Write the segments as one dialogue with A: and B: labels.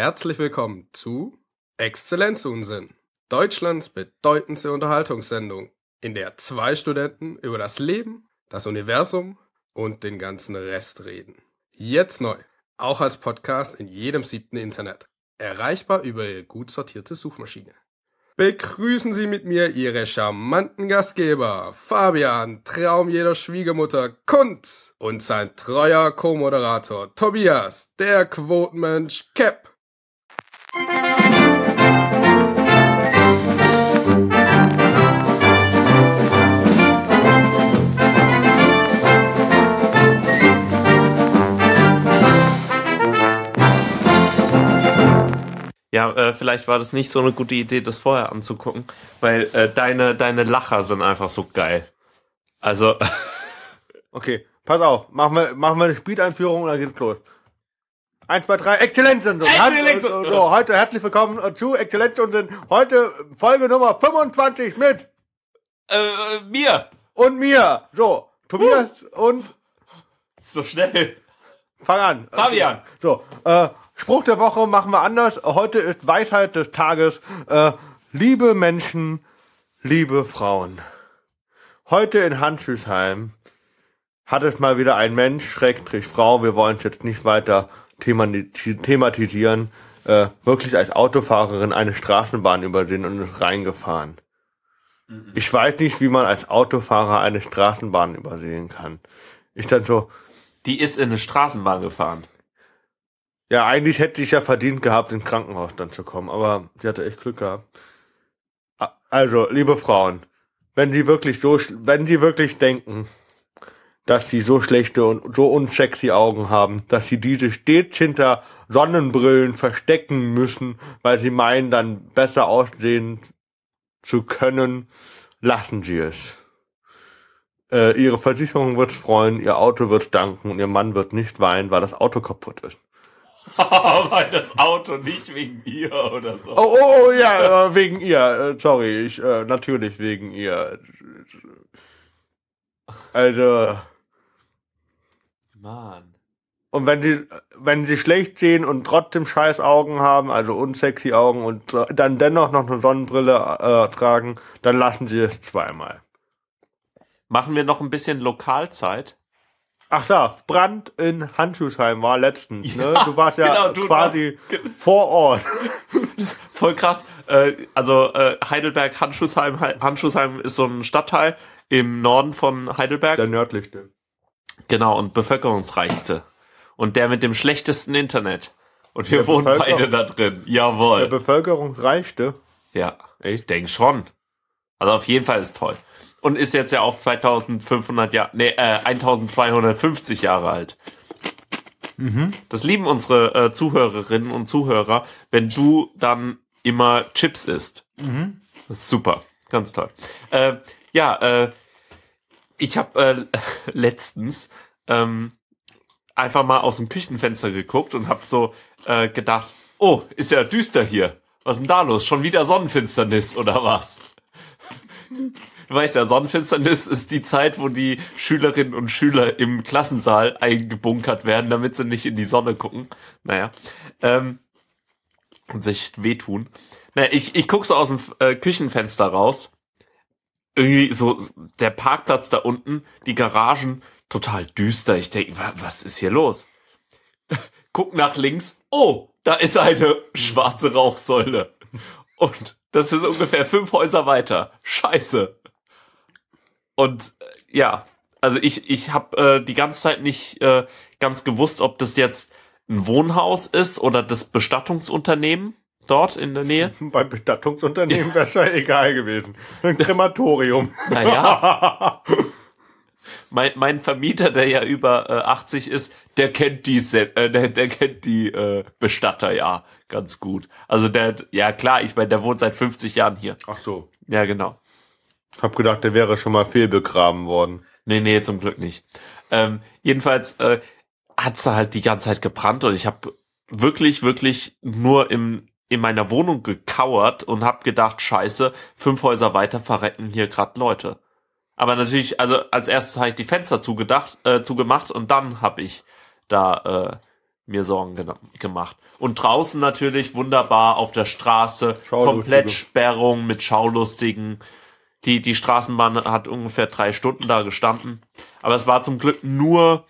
A: Herzlich willkommen zu Exzellenzunsinn, Deutschlands bedeutendste Unterhaltungssendung, in der zwei Studenten über das Leben, das Universum und den ganzen Rest reden. Jetzt neu, auch als Podcast in jedem siebten Internet, erreichbar über Ihre gut sortierte Suchmaschine. Begrüßen Sie mit mir Ihre charmanten Gastgeber, Fabian, Traum jeder Schwiegermutter, Kunz und sein treuer Co-Moderator Tobias, der Quotenmensch Cap.
B: Ja, äh, vielleicht war das nicht so eine gute Idee, das vorher anzugucken, weil äh, deine, deine Lacher sind einfach so geil. Also.
C: okay, pass auf, machen wir, machen wir eine Speed-Einführung und dann geht's los. Eins, zwei, drei, Exzellenz und so.
B: Exzellenz
C: so, so, heute herzlich willkommen zu Exzellenz und heute Folge Nummer 25 mit
B: äh, mir
C: und mir. So, Tobias uh. und
B: so schnell.
C: Fang an.
B: Fabian.
C: So, äh, Spruch der Woche machen wir anders. Heute ist Weisheit des Tages. Äh, liebe Menschen, liebe Frauen. Heute in Hanschüsheim hat es mal wieder ein Mensch, Schrägstrich Frau, wir wollen es jetzt nicht weiter thematisieren, äh, wirklich als Autofahrerin eine Straßenbahn übersehen und ist reingefahren. Mhm. Ich weiß nicht, wie man als Autofahrer eine Straßenbahn übersehen kann. Ich dann so.
B: Die ist in eine Straßenbahn gefahren.
C: Ja, eigentlich hätte ich ja verdient gehabt, ins Krankenhaus dann zu kommen, aber sie hatte echt Glück gehabt. Also, liebe Frauen, wenn sie wirklich so, wenn sie wirklich denken, dass sie so schlechte und so unsexy Augen haben, dass sie diese stets hinter Sonnenbrillen verstecken müssen, weil sie meinen, dann besser aussehen zu können, lassen sie es. Äh, ihre Versicherung wird freuen, ihr Auto wird danken und ihr Mann wird nicht weinen, weil das Auto kaputt ist.
B: Weil das Auto nicht wegen ihr oder so.
C: Oh, oh, oh ja, äh, wegen ihr. Äh, sorry, ich, äh, natürlich wegen ihr. Also.
B: Mann.
C: Und wenn sie, wenn sie schlecht sehen und trotzdem scheiß Augen haben, also unsexy Augen und dann dennoch noch eine Sonnenbrille äh, tragen, dann lassen sie es zweimal.
B: Machen wir noch ein bisschen Lokalzeit?
C: Ach da, Brand in Handschuhsheim war letztens, ne? Ja, du warst ja genau, du quasi warst, vor Ort.
B: Voll krass. Äh, also äh, Heidelberg, Handschuhsheim, Handschuhsheim ist so ein Stadtteil im Norden von Heidelberg.
C: Der nördlichste.
B: Genau, und bevölkerungsreichste. Und der mit dem schlechtesten Internet. Und wir der wohnen beide da drin. Jawohl.
C: Der bevölkerungsreichste?
B: Ja, ich denke schon. Also auf jeden Fall ist toll und ist jetzt ja auch 2500 Jahre, nee, äh, 1250 Jahre alt. Mhm. Das lieben unsere äh, Zuhörerinnen und Zuhörer, wenn du dann immer Chips isst. Mhm. Das ist super, ganz toll. Äh, ja, äh, ich habe äh, letztens ähm, einfach mal aus dem Küchenfenster geguckt und habe so äh, gedacht, oh, ist ja düster hier. Was ist denn da los? Schon wieder Sonnenfinsternis oder was? Du weißt ja, Sonnenfinsternis ist die Zeit, wo die Schülerinnen und Schüler im Klassensaal eingebunkert werden, damit sie nicht in die Sonne gucken. Naja. Ähm, und sich wehtun. Naja, ich, ich guck so aus dem äh, Küchenfenster raus. Irgendwie so der Parkplatz da unten, die Garagen, total düster. Ich denke, was ist hier los? Guck nach links. Oh, da ist eine schwarze Rauchsäule. Und das ist ungefähr fünf Häuser weiter. Scheiße. Und äh, ja, also ich, ich habe äh, die ganze Zeit nicht äh, ganz gewusst, ob das jetzt ein Wohnhaus ist oder das Bestattungsunternehmen dort in der Nähe.
C: Beim Bestattungsunternehmen wäre es ja egal gewesen. Ein Krematorium.
B: Naja. mein, mein Vermieter, der ja über äh, 80 ist, der kennt die, äh, der, der kennt die äh, Bestatter ja ganz gut. Also der, ja klar, ich meine, der wohnt seit 50 Jahren hier.
C: Ach so.
B: Ja, genau.
C: Hab gedacht, der wäre schon mal fehlbegraben worden.
B: Nee, nee, zum Glück nicht. Ähm, jedenfalls äh, hat's da halt die ganze Zeit gebrannt und ich habe wirklich, wirklich nur im in meiner Wohnung gekauert und hab gedacht, scheiße, fünf Häuser weiter verrecken hier gerade Leute. Aber natürlich, also als erstes habe ich die Fenster zugedacht, äh, zugemacht und dann habe ich da äh, mir Sorgen gemacht. Und draußen natürlich wunderbar auf der Straße, komplett Sperrung mit Schaulustigen. Die, die Straßenbahn hat ungefähr drei Stunden da gestanden. Aber es war zum Glück nur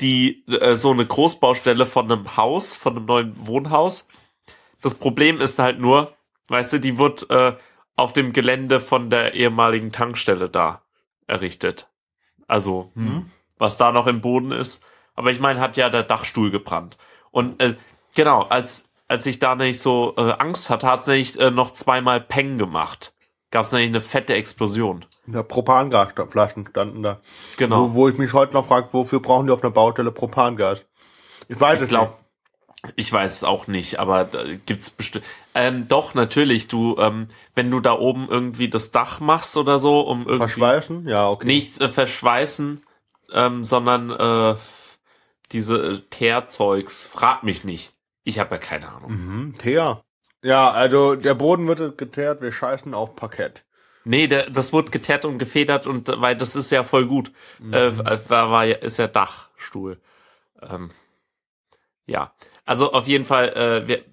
B: die, äh, so eine Großbaustelle von einem Haus, von einem neuen Wohnhaus. Das Problem ist halt nur, weißt du, die wird äh, auf dem Gelände von der ehemaligen Tankstelle da errichtet. Also, hm, mhm. was da noch im Boden ist. Aber ich meine, hat ja der Dachstuhl gebrannt. Und äh, genau, als, als ich da nicht so äh, Angst hatte, hat es nämlich äh, noch zweimal Peng gemacht. Gab es nämlich eine fette Explosion.
C: Ja, Propangasflaschen standen da. Genau. Wo, wo ich mich heute noch frage, wofür brauchen die auf einer Baustelle Propangas?
B: Ich weiß ich es glaub, nicht. Ich weiß es auch nicht, aber da gibt's bestimmt. Ähm, doch, natürlich, du, ähm, wenn du da oben irgendwie das Dach machst oder so, um irgendwie.
C: Verschweißen? Ja, okay.
B: Nicht äh, verschweißen, ähm, sondern äh, diese äh, Teerzeugs. Frag mich nicht. Ich habe ja keine Ahnung.
C: Mhm, Teer. Ja, also der Boden wird geteert, wir scheißen auf Parkett.
B: Nee, der, das wurde geteert und gefedert und weil das ist ja voll gut. Mhm. Äh, war, war, ist ja Dachstuhl. Ähm, ja, also auf jeden Fall, äh, wir,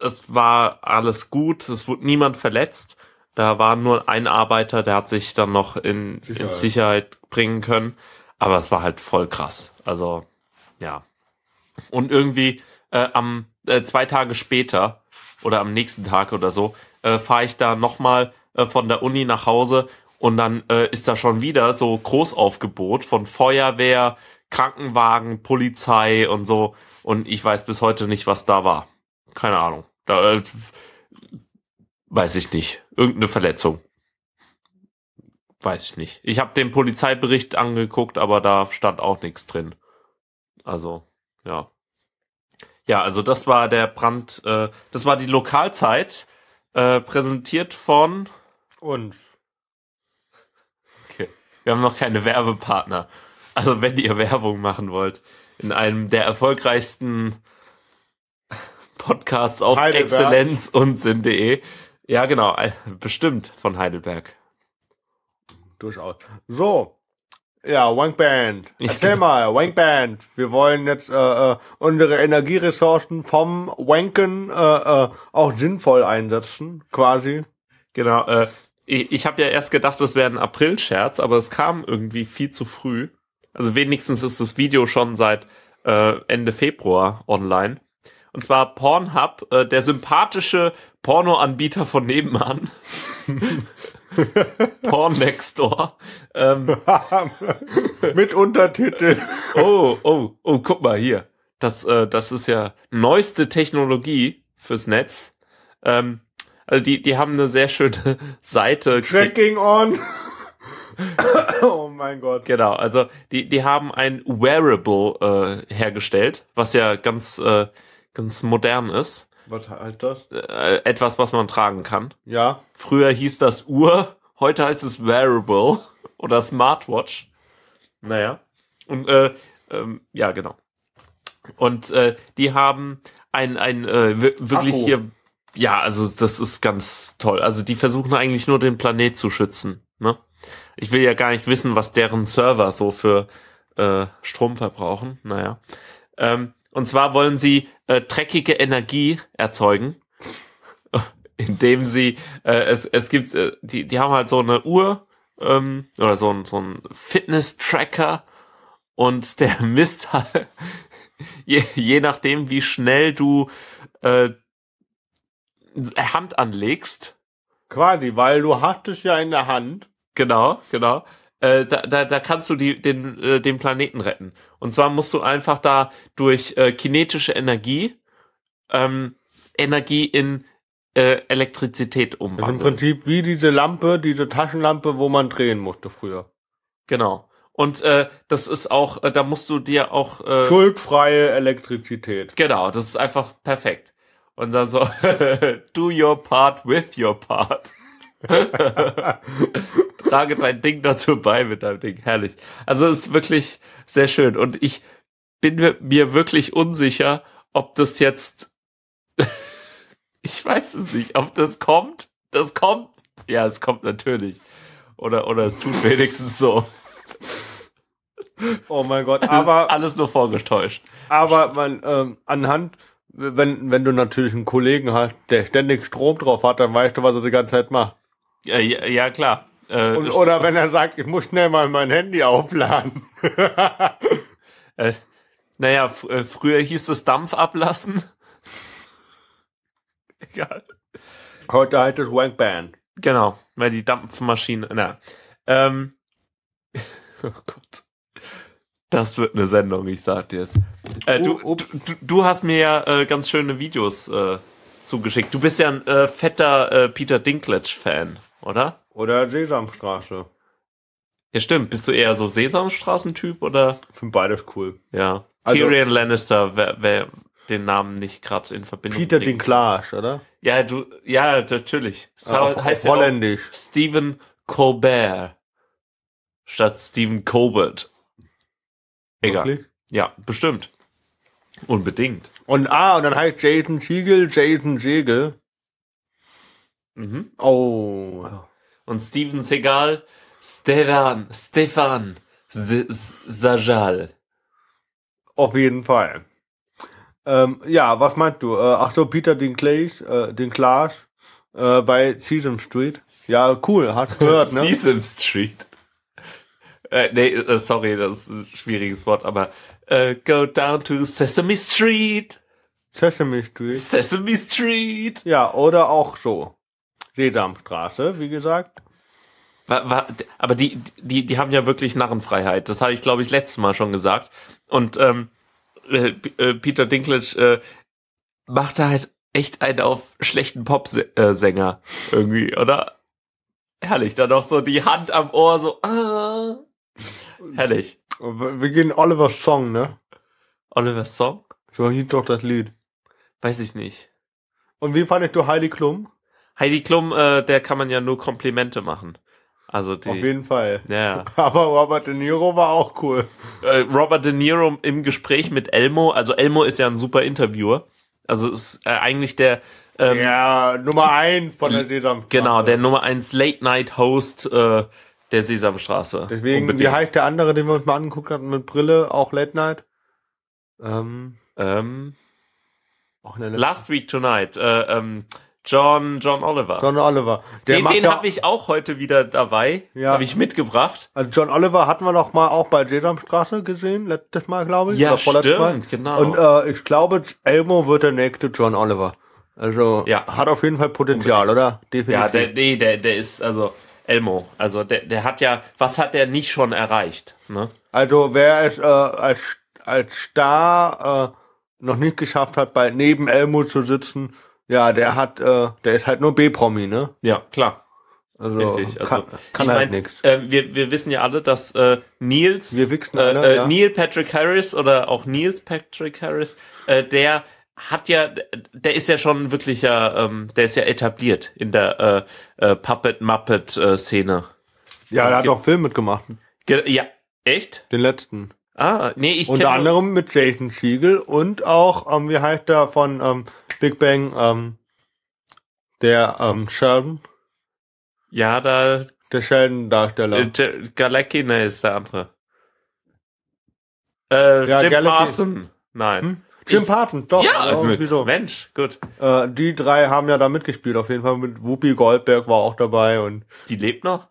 B: es war alles gut, es wurde niemand verletzt. Da war nur ein Arbeiter, der hat sich dann noch in Sicherheit, in Sicherheit bringen können. Aber es war halt voll krass. Also, ja. Und irgendwie äh, am äh, zwei Tage später oder am nächsten Tag oder so äh, fahre ich da nochmal äh, von der Uni nach Hause und dann äh, ist da schon wieder so Großaufgebot von Feuerwehr, Krankenwagen, Polizei und so. Und ich weiß bis heute nicht, was da war. Keine Ahnung. Da, äh, weiß ich nicht. Irgendeine Verletzung. Weiß ich nicht. Ich habe den Polizeibericht angeguckt, aber da stand auch nichts drin. Also, ja. Ja, also das war der Brand, äh, das war die Lokalzeit, äh, präsentiert von
C: uns.
B: Okay. Wir haben noch keine Werbepartner. Also wenn ihr Werbung machen wollt, in einem der erfolgreichsten Podcasts auf Heidelberg. Exzellenz und Sinn.de. Ja, genau, äh, bestimmt von Heidelberg.
C: Durchaus. So. Ja, Wankband. Erzähl mal, Wankband. Wir wollen jetzt äh, äh, unsere Energieressourcen vom Wanken äh, äh, auch sinnvoll einsetzen, quasi.
B: Genau, äh, ich, ich habe ja erst gedacht, das wäre ein April-Scherz, aber es kam irgendwie viel zu früh. Also wenigstens ist das Video schon seit äh, Ende Februar online. Und zwar Pornhub, äh, der sympathische Pornoanbieter von nebenan. Porn Next Door. Ähm,
C: Mit Untertitel.
B: Oh, oh, oh, guck mal hier. Das, äh, das ist ja neueste Technologie fürs Netz. Ähm, also die, die haben eine sehr schöne Seite.
C: Tracking on. oh mein Gott.
B: Genau, also die, die haben ein Wearable äh, hergestellt, was ja ganz, äh, ganz modern ist.
C: Was halt das?
B: Äh, etwas, was man tragen kann.
C: Ja.
B: Früher hieß das Uhr, heute heißt es Wearable oder Smartwatch. Naja. Und äh, ähm, ja, genau. Und äh, die haben ein, ein äh, wirklich Akku. hier ja, also das ist ganz toll. Also die versuchen eigentlich nur den Planet zu schützen. Ne? Ich will ja gar nicht wissen, was deren Server so für äh, Strom verbrauchen. Naja. Ähm, und zwar wollen sie äh, dreckige Energie erzeugen, indem sie äh, es es gibt äh, die die haben halt so eine Uhr ähm, oder so ein so ein Fitness Tracker und der misst halt je, je nachdem wie schnell du äh, Hand anlegst.
C: Quasi, weil du hast es ja in der Hand.
B: Genau, genau. Äh, da, da, da kannst du die, den, äh, den Planeten retten. Und zwar musst du einfach da durch äh, kinetische Energie ähm, Energie in äh, Elektrizität umwandeln.
C: Im Prinzip wie diese Lampe, diese Taschenlampe, wo man drehen musste früher.
B: Genau. Und äh, das ist auch, äh, da musst du dir auch äh,
C: schuldfreie Elektrizität.
B: Genau, das ist einfach perfekt. Und dann so, do your part with your part. Trage dein Ding dazu bei mit deinem Ding. Herrlich. Also es ist wirklich sehr schön. Und ich bin mir wirklich unsicher, ob das jetzt, ich weiß es nicht, ob das kommt. Das kommt. Ja, es kommt natürlich. Oder, oder es tut wenigstens so.
C: Oh mein Gott, aber
B: alles nur vorgetäuscht.
C: Aber man, ähm, anhand, wenn, wenn du natürlich einen Kollegen hast, der ständig Strom drauf hat, dann weißt du, was er die ganze Zeit macht.
B: Ja, ja, ja klar. Äh,
C: Und, oder wenn er sagt, ich muss schnell mal mein Handy aufladen.
B: äh, naja, f- äh, früher hieß es Dampf ablassen. Egal.
C: Heute heißt es Wank Band.
B: Genau, weil die Dampfmaschine. Na, ähm, oh Gott. Das wird eine Sendung, ich sag dir's. Äh, du,
C: Oh,
B: du, du hast mir ja äh, ganz schöne Videos äh, zugeschickt. Du bist ja ein äh, fetter Peter Dinklage-Fan, oder?
C: Oder Sesamstraße.
B: Ja, stimmt. Bist du eher so Sesamstraßen-Typ oder?
C: Ich finde beides cool.
B: Ja.
C: Also-
B: Tyrion Lannister, wer, wer den Namen nicht gerade in Verbindung
C: Peter
B: bringt.
C: Dinklage, oder?
B: Ja, du, ja, natürlich.
C: Äh, auf,
B: heißt
C: auf
B: ja
C: Holländisch.
B: Stephen Colbert statt Stephen Colbert. Egal.
C: Wirklich?
B: Ja, bestimmt. Unbedingt.
C: Und ah, und dann heißt Jason Siegel, Jason Segel.
B: Mhm.
C: Oh.
B: Und Steven Segal, Stefan, Stefan Sajal.
C: Auf jeden Fall. Ähm, ja, was meinst du? Äh, ach so, Peter Dinklage, äh, Dinklage äh, bei Sesame Street. Ja, cool, hast gehört, ne?
B: Sesame Street. Äh, nee, äh, sorry, das ist ein schwieriges Wort, aber äh, go down to Sesame Street.
C: Sesame Street.
B: Sesame Street.
C: Ja, oder auch so. Sesamstraße, wie gesagt.
B: Aber die, die, die haben ja wirklich Narrenfreiheit. Das habe ich, glaube ich, letztes Mal schon gesagt. Und ähm, äh, äh, Peter Dinklage äh, macht da halt echt einen auf schlechten Popsänger irgendwie, oder? Herrlich, dann noch so die Hand am Ohr, so. Ah. Herrlich.
C: Wir gehen Olivers Song, ne?
B: Oliver Song?
C: So hieß doch das Lied.
B: Weiß ich nicht.
C: Und wie fandest du Heidi Klum?
B: Heidi Klum, äh, der kann man ja nur Komplimente machen. Also die.
C: Auf jeden Fall.
B: ja.
C: Aber Robert De Niro war auch cool.
B: äh, Robert De Niro im Gespräch mit Elmo. Also Elmo ist ja ein super Interviewer. Also ist äh, eigentlich der ähm,
C: ja, Nummer eins von der Sesamstraße.
B: genau der Nummer 1 Late Night Host äh, der Sesamstraße.
C: Deswegen,
B: Unbedingt.
C: wie heißt der andere, den wir uns mal angeguckt hatten mit Brille, auch Late Night? Ähm,
B: ähm, Last Week Tonight. Äh, ähm, John John Oliver.
C: John Oliver. Der
B: den
C: macht
B: den
C: ja,
B: habe ich auch heute wieder dabei.
C: Ja.
B: Habe ich mitgebracht.
C: also John Oliver hatten wir noch mal auch bei Sesamstraße gesehen, letztes Mal, glaube ich.
B: Ja, stimmt,
C: Mal.
B: genau.
C: Und äh, ich glaube, Elmo wird der nächste John Oliver. Also
B: Ja.
C: hat auf jeden Fall Potenzial, oder? Definitiv.
B: Ja, der, nee, der, der ist, also, Elmo. Also, der, der hat ja, was hat der nicht schon erreicht? Ne?
C: Also wer es äh, als, als Star äh, noch nicht geschafft hat, bei neben Elmo zu sitzen, ja, der hat, äh, der ist halt nur B-Promi, ne?
B: Ja, klar.
C: Also
B: Richtig. Also,
C: kann, kann halt nix.
B: Äh, wir, wir wissen ja alle, dass äh, Nils,
C: Wir wichsen
B: äh,
C: alle,
B: äh,
C: ja.
B: Neil Patrick Harris oder auch Nils Patrick Harris, äh, der hat ja, der ist ja schon wirklich ja, ähm, der ist ja etabliert in der äh, äh, Puppet Muppet äh.
C: Ja, der hat auch Film mitgemacht,
B: Ge ja, echt?
C: den letzten.
B: Ah, nee, ich
C: Unter anderem mit Jason Siegel und auch, ähm, wie heißt der von ähm, Big Bang, ähm, der ähm, Sheldon,
B: Ja, da
C: der Sheldon-Darsteller.
B: äh, ne, ist der andere. Äh,
C: Ja,
B: Jim
C: Galecki-
B: Parson. Nein.
C: Hm? Jim
B: ich-
C: Parton, doch.
B: Ja,
C: oh, wieso?
B: Mensch, gut.
C: Äh, die drei haben ja da mitgespielt, auf jeden Fall mit Whoopi Goldberg war auch dabei und
B: Die lebt noch?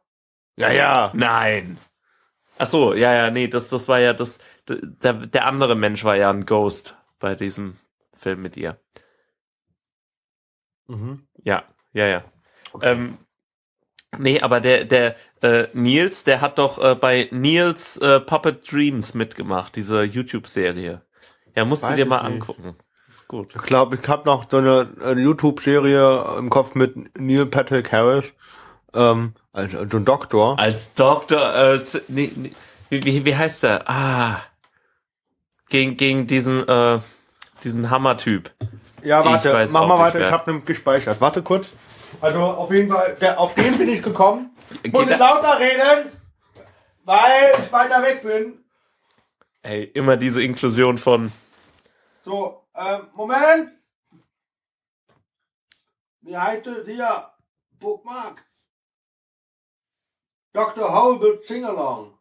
C: ja, ja.
B: Nein. Ach so, ja, ja, nee, das, das war ja das, der, der andere Mensch war ja ein Ghost bei diesem Film mit ihr.
C: Mhm.
B: Ja, ja, ja. Ähm, nee, aber der, der äh, Nils, der hat doch äh, bei Nils äh, Puppet Dreams mitgemacht, diese YouTube-Serie. Ja, musst du
C: Weiß
B: dir
C: ich
B: mal
C: nicht.
B: angucken. Ist gut.
C: Ich glaube, ich habe noch so eine, eine YouTube-Serie im Kopf mit Neil Patrick Harris, ähm, also so ein Doktor.
B: Als Doktor, äh, s- nee, nee, wie, wie, wie heißt der? Ah. Gegen, gegen diesen, äh, diesen Hammer-Typ.
C: Ja, warte,
B: Ich weiß
C: mach
B: auch
C: mal weiter,
B: mehr.
C: ich habe nämlich gespeichert. Warte kurz. Also auf jeden Fall, der, auf den bin ich gekommen. Muss
B: Geht
C: ich
B: da-
C: lauter reden, weil ich weiter weg bin.
B: Ey, immer diese Inklusion von.
C: So, ähm, Moment. Wie heißt es hier? Bookmarks. Dr. Holbert Singalong.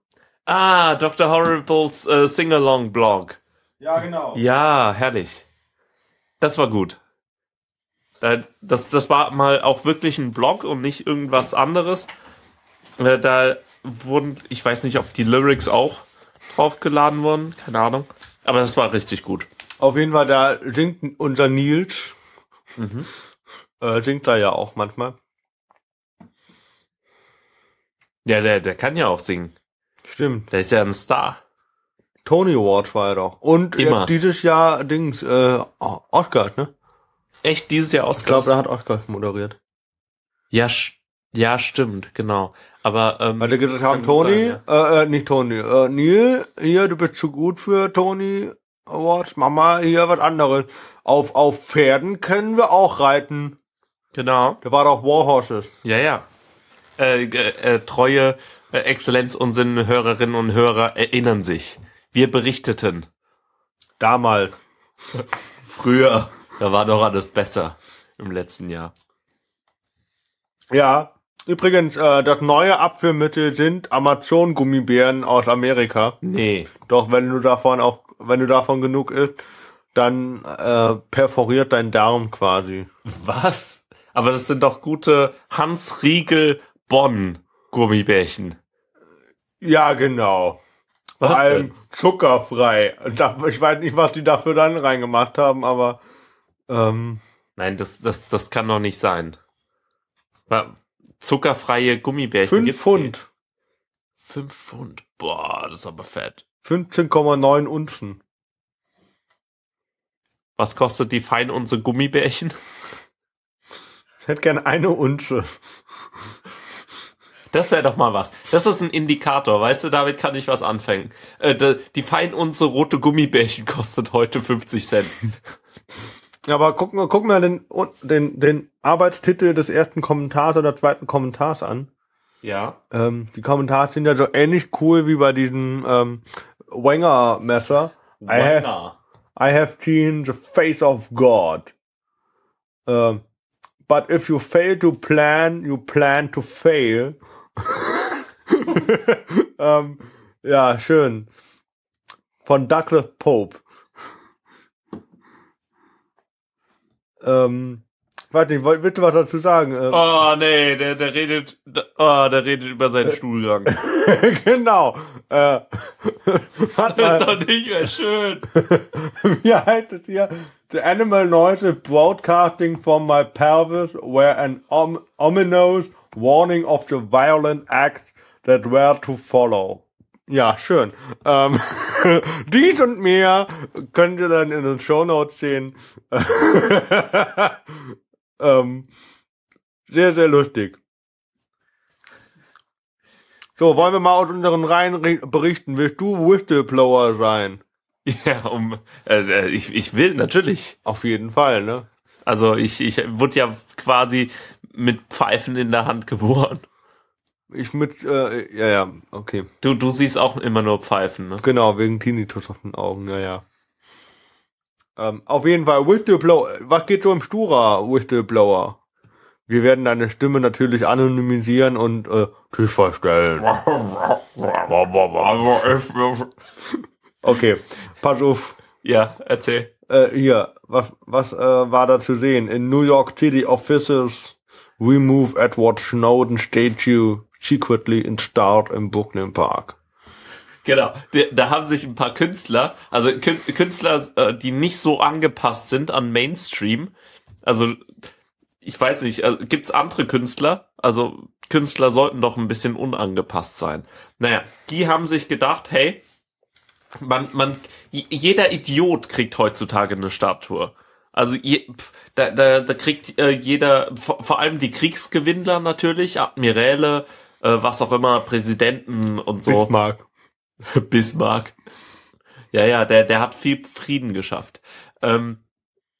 B: Ah, Dr. Horribles äh, Sing-Along-Blog.
C: Ja, genau.
B: Ja, herrlich. Das war gut. Da- Das, das war mal auch wirklich ein Blog und nicht irgendwas anderes. Äh, Da wurden, ich weiß nicht, ob die Lyrics auch draufgeladen wurden, keine Ahnung. Aber das war richtig gut.
C: Auf jeden Fall, da singt unser Nils. Äh, singt er ja auch manchmal.
B: Ja, der, der kann ja auch singen.
C: Stimmt.
B: Der ist ja ein Star.
C: Tony Award war er doch. Und
B: Immer.
C: jetzt dieses Jahr Dings, äh, Oscar, ne?
B: Echt dieses Jahr
C: Ich glaube, er hat Oscar moderiert.
B: ja, sch- ja, stimmt, genau. Aber ähm,
C: Weil die gesagt haben, Tony,
B: sein,
C: äh, äh, nicht Tony, äh, Neil, hier, du bist zu gut für Tony Awards, mach mal hier was anderes. Auf, auf Pferden können wir auch reiten.
B: genau.
C: Da war doch Warhorses.
B: Ja, ja. Äh, äh, äh, treue äh, Exzellenz unseren Hörerinnen und Hörer erinnern sich. Wir berichteten.
C: Damals.
B: Früher. Da war doch alles besser im letzten Jahr.
C: Ja. Übrigens, äh, das neue Abführmittel sind Amazon-Gummibären aus Amerika.
B: Nee.
C: Doch wenn du davon auch, wenn du davon genug isst, dann äh, perforiert dein Darm quasi.
B: Was? Aber das sind doch gute Hans Riegel Bonn Gummibärchen.
C: Ja, genau.
B: Was
C: Vor allem
B: denn?
C: zuckerfrei. Ich weiß nicht, was die dafür dann reingemacht haben, aber ähm,
B: Nein, das, das, das kann doch nicht sein. Zuckerfreie Gummibärchen.
C: 5
B: gibt's
C: Pfund.
B: nicht. Fünf Pfund. Boah, das ist aber fett.
C: 15,9 Unzen.
B: Was kostet die fein unsere Gummibärchen?
C: Ich hätte gern eine Unze.
B: Das wäre doch mal was. Das ist ein Indikator, weißt du, damit kann ich was anfangen. Äh, die fein unsere rote Gummibärchen kostet heute 50 Cent.
C: Aber guck, mal- guck mal den, den, den Arbeitstitel des ersten Kommentars oder zweiten Kommentars an.
B: Ja.
C: Ähm, die Kommentare sind ja so ähnlich cool wie bei diesem ähm, Wenger-Messer. I have,
B: Wenger.
C: I have seen the face of God. Ähm, but if you fail to plan, you plan to fail. ähm, ja, schön. Von Douglas Pope. Ähm, weiß nicht, wollt- willst du was dazu sagen? Ähm,
B: Oh nee, der, der redet, oh, der redet über seinen Stuhlgang.
C: genau. Äh,
B: Das ist doch nicht mehr schön.
C: wie heißt es hier? The animal noise is broadcasting from my pelvis were an om ominous warning of the violent acts that were to follow. Ja, schön. Ähm, dies und mehr könnt ihr dann in den Show Notes sehen. ähm, sehr, sehr lustig. So, wollen wir mal aus unseren Reihen re- berichten? Willst du Whistleblower sein?
B: Ja, um, äh, äh, ich, ich will natürlich.
C: Auf jeden Fall, ne?
B: Also ich, ich wurde ja quasi mit Pfeifen in der Hand geboren.
C: Ich mit, äh, ja, ja, okay.
B: Du, du siehst auch immer nur Pfeifen, ne?
C: Genau, wegen Tinnitus auf den Augen, ja, ja. Ähm, auf jeden Fall, Whistleblower, was geht so im Stura, Whistleblower? Wir werden deine Stimme natürlich anonymisieren und äh, dich verstellen. Okay, pass auf.
B: Ja, erzähl.
C: Äh, hier, was, was äh, war da zu sehen? In New York City offices remove Edward Snowden statue secretly installed im Brooklyn Park.
B: Genau, da, haben sich ein paar Künstler, also Kün- Künstler, äh, die nicht so angepasst sind an Mainstream. Also ich weiß nicht, äh, gibt's andere Künstler? Also Künstler sollten doch ein bisschen unangepasst sein. Naja, die haben sich gedacht, hey, man, man, jeder Idiot kriegt heutzutage eine Statue. Also je, da, da, da kriegt äh, jeder, vor, vor allem die Kriegsgewinnler natürlich, Admiräle, äh, was auch immer, Präsidenten und so.
C: Bismarck.
B: Bismarck. Ja, ja, der, der hat viel Frieden geschafft. Ähm,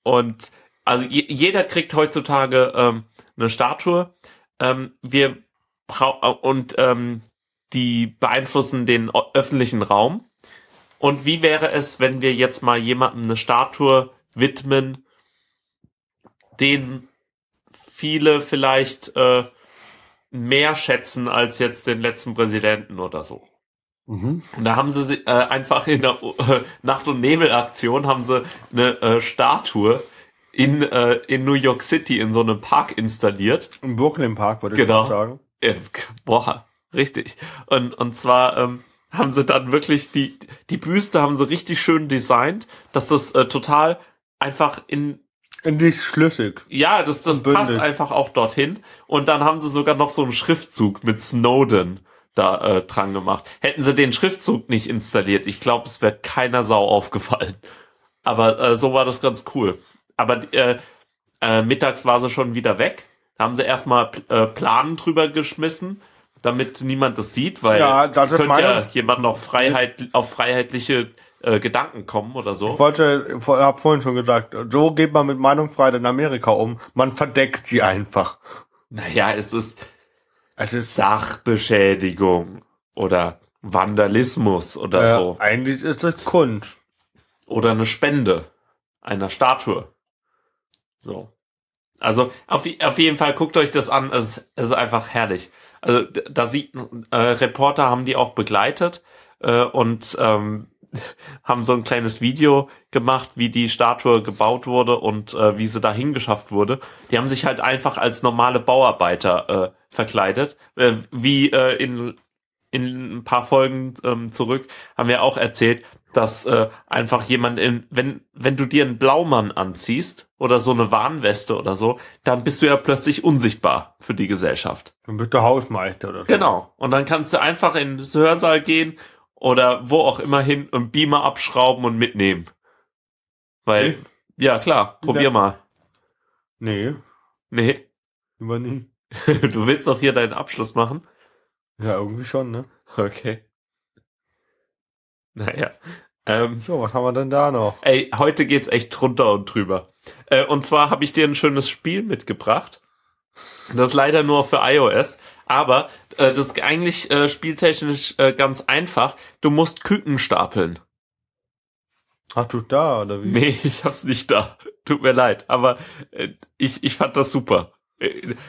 B: und also je, jeder kriegt heutzutage ähm, eine Statue. Ähm, wir brau und ähm, die beeinflussen den öffentlichen Raum. Und wie wäre es, wenn wir jetzt mal jemandem eine Statue widmen, den viele vielleicht äh, mehr schätzen als jetzt den letzten Präsidenten oder so? Und da haben sie sie, äh, einfach in der äh, Nacht- und Nebel-Aktion haben sie eine äh, Statue in, äh, in New York City in so einem Park installiert.
C: Im Brooklyn Park, würde
B: Genau.
C: ich sagen.
B: Äh, boah, richtig. Und, und zwar ähm, haben sie dann wirklich die, die Büste haben sie richtig schön designt, dass das äh, total einfach in,
C: In dich schlüssig.
B: ja, das, das passt einfach auch dorthin. Und dann haben sie sogar noch so einen Schriftzug mit Snowden da äh, dran gemacht. Hätten sie den Schriftzug nicht installiert, ich glaube, es wäre keiner Sau aufgefallen. Aber äh, so war das ganz cool. Aber äh, äh, mittags war sie schon wieder weg. Da haben sie erstmal äh, Planen drüber geschmissen, damit niemand das sieht, weil
C: Ja, das
B: könnte ja jemand noch Freiheit auf freiheitliche äh, Gedanken kommen oder so.
C: Ich wollte, hab vorhin schon gesagt, so geht man mit Meinungsfreiheit in Amerika um. Man verdeckt sie einfach.
B: Naja, es ist
C: Es ist
B: Sachbeschädigung oder Vandalismus oder
C: äh,
B: so.
C: eigentlich ist es Kunst.
B: Oder eine Spende einer Statue. So. Also auf, auf jeden Fall guckt euch das an. Es, es ist einfach herrlich. Also da sieht äh, Reporter haben die auch begleitet äh, und ähm, haben so ein kleines Video gemacht, wie die Statue gebaut wurde und äh, wie sie dahin geschafft wurde. Die haben sich halt einfach als normale Bauarbeiter äh, verkleidet, äh, wie äh, in in ein paar Folgen ähm, zurück haben wir auch erzählt, dass äh, einfach jemand in, wenn, wenn du dir einen Blaumann anziehst oder so eine Warnweste oder so, dann bist du ja plötzlich unsichtbar für die Gesellschaft.
C: Dann bist du Hausmeister oder so.
B: Genau. Und dann kannst du einfach in den Hörsaal gehen oder wo auch immer hin und Beamer abschrauben und mitnehmen. Weil,
C: Echt?
B: ja klar, probier
C: Ja.
B: mal.
C: Nee,
B: Nee,
C: immer nie.
B: du willst doch hier deinen Abschluss machen.
C: Ja, irgendwie schon, ne?
B: Okay. Naja. Ähm,
C: So, was haben wir denn da noch?
B: Ey, heute geht's echt drunter und drüber. Äh, und zwar habe ich dir ein schönes Spiel mitgebracht. Das ist leider nur für iOS, aber äh, das ist eigentlich äh, spieltechnisch äh, ganz einfach. Du musst Küken stapeln.
C: Hast du da, oder wie?
B: Nee, ich hab's nicht da. Tut mir leid, aber äh, ich, ich fand das super.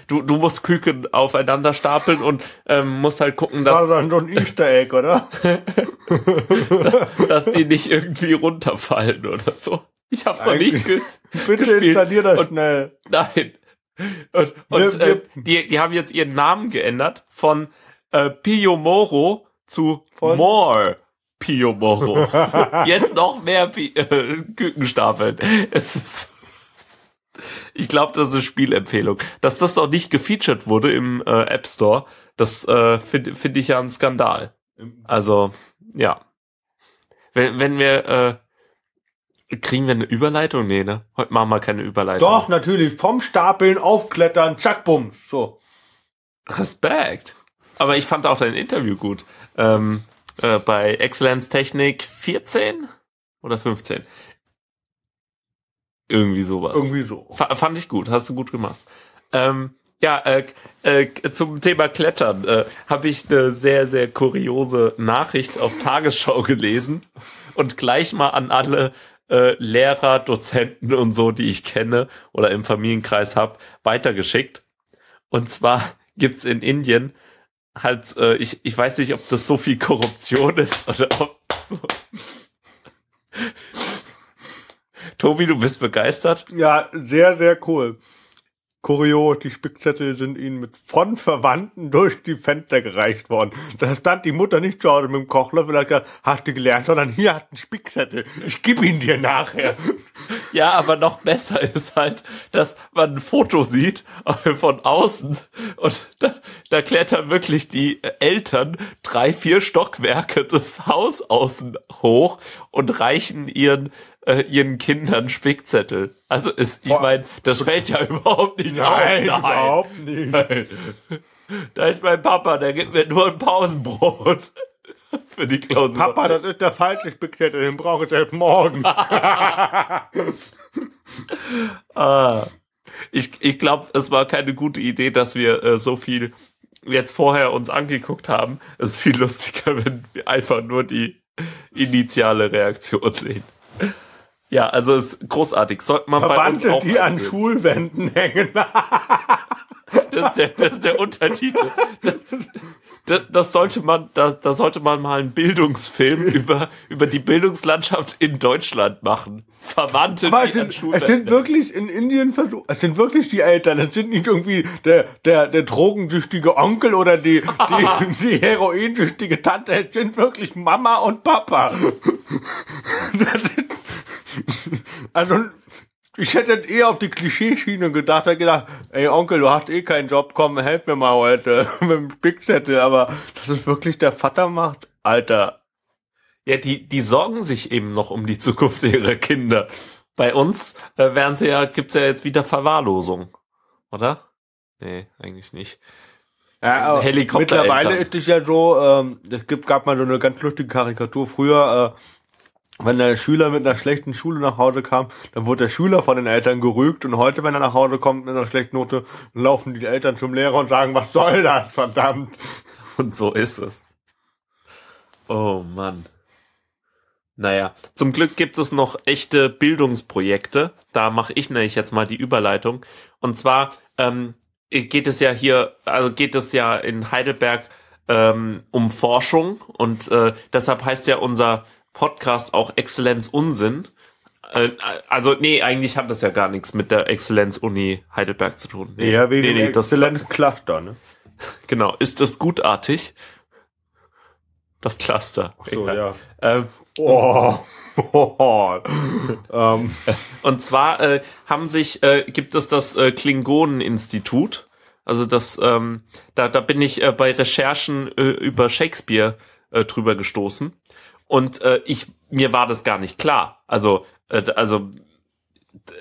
B: Du, du musst Küken aufeinander stapeln und ähm, musst halt gucken,
C: War
B: dass,
C: dann so ein Easter Egg, oder?
B: dass die nicht irgendwie runterfallen oder so. Ich hab's noch nicht
C: Eigentlich-
B: ge
C: Bitte
B: gespielt.
C: installier das
B: Und-
C: schnell.
B: Nein. Und, und
C: Wir- wir-
B: äh, die, die haben jetzt ihren Namen geändert von äh, Pio Moro zu
C: Von?
B: More Pio Moro. jetzt noch mehr Pi äh, Kükenstapeln. Es ist ich glaube, das ist eine Spielempfehlung. Dass das noch nicht gefeatured wurde im äh, App Store, das äh, finde find ich ja ein Skandal. Also, ja. Wenn, wenn wir, äh, kriegen wir eine Überleitung? Nee, ne? Heute machen wir keine Überleitung.
C: Doch, natürlich. Vom Stapeln aufklettern, zack, bumm. So.
B: Respekt. Aber ich fand auch dein Interview gut. Ähm, äh, bei Excellence Technik 14 oder 15? Irgendwie sowas.
C: Irgendwie so.
B: Fa fand ich gut, hast du gut gemacht. Ähm, ja, äh, äh, zum Thema Klettern äh, habe ich eine sehr, sehr kuriose Nachricht auf Tagesschau gelesen und gleich mal an alle äh, Lehrer, Dozenten und so, die ich kenne oder im Familienkreis habe, weitergeschickt. Und zwar gibt's in Indien halt, äh, ich, ich weiß nicht, ob das so viel Korruption ist oder ob so. Tobi, du bist begeistert?
C: Ja, sehr, sehr cool. Kurios, die Spickzettel sind ihnen mit von Verwandten durch die Fenster gereicht worden. Da stand die Mutter nicht zu Hause mit dem Kochlöffel, hat gesagt, hast du gelernt, sondern hier hat ein Spickzettel. Ich gebe ihn dir nachher.
B: Ja, aber noch besser ist halt, dass man ein Foto sieht äh, von außen und da, da klettern wirklich die Eltern drei, vier Stockwerke des Haus außen hoch und reichen ihren äh, ihren Kindern Spickzettel. Also es, ich meine, das fällt ja überhaupt nicht
C: Nein,
B: auf.
C: überhaupt nicht.
B: Nein. Da ist mein Papa, der gibt mir nur ein Pausenbrot für die Klausur.
C: Papa, das ist der falsche Spickzettel, den brauche ich erst morgen.
B: Ah, ich ich glaube, es war keine gute Idee, dass wir äh, so viel jetzt vorher uns angeguckt haben. Es ist viel lustiger, wenn wir einfach nur die initiale Reaktion sehen. Ja, also ist großartig. Sollte man bei uns
C: Verwandte,
B: auch
C: die an. Schulwänden hängen.
B: Das ist der, das ist der Untertitel. das, das sollte man, da, da sollte man mal einen Bildungsfilm über, über die Bildungslandschaft in Deutschland machen. Verwandte,
C: Aber es sind, es sind wirklich in Indien versucht, es sind wirklich die Eltern, es sind nicht irgendwie der, der, der drogensüchtige Onkel oder die, die, die heroinsüchtige Tante, es sind wirklich Mama und Papa. Sind, also, ich hätte jetzt eher auf die Klischeeschiene gedacht, hätte gedacht, ey Onkel, du hast eh keinen Job, komm, helf mir mal heute mit dem Spickzettel, aber dass es wirklich der Vater macht, Alter.
B: Ja, die, die sorgen sich eben noch um die Zukunft ihrer Kinder. Bei uns äh, werden sie ja, gibt's ja jetzt wieder Verwahrlosung. Oder? Nee, eigentlich nicht.
C: Ja, aber
B: Helikoptereltern.
C: mittlerweile ist es ja so, ähm, es gibt, gab mal so eine ganz lustige Karikatur. Früher, äh, wenn der Schüler mit einer schlechten Schule nach Hause kam, dann wurde der Schüler von den Eltern gerügt und heute, wenn er nach Hause kommt mit einer schlechten Note, laufen die Eltern zum Lehrer und sagen, was soll das, verdammt.
B: Und so ist es. Oh Mann. Naja, zum Glück gibt es noch echte Bildungsprojekte. Da mache ich nämlich jetzt mal die Überleitung. Und zwar ähm, geht es ja hier, also geht es ja in Heidelberg ähm, um Forschung und äh, deshalb heißt ja unser Podcast auch Exzellenz Unsinn. Äh, also nee, eigentlich hat das ja gar nichts mit der Exzellenz-Uni Heidelberg zu tun. Nee,
C: Ja, wegen
B: nee,
C: nee, exzellenten Cluster, ne?
B: Genau, ist das gutartig? Das Cluster.
C: Ach so,
B: Egal.
C: ja.
B: Ähm,
C: Oh. oh. ähm,
B: und zwar äh, haben sich, äh, gibt es das äh, Klingonen-Institut. Also das, ähm, da, da bin ich äh, bei Recherchen äh, über Shakespeare äh, drüber gestoßen. Und äh, ich, mir war das gar nicht klar. Also, äh, also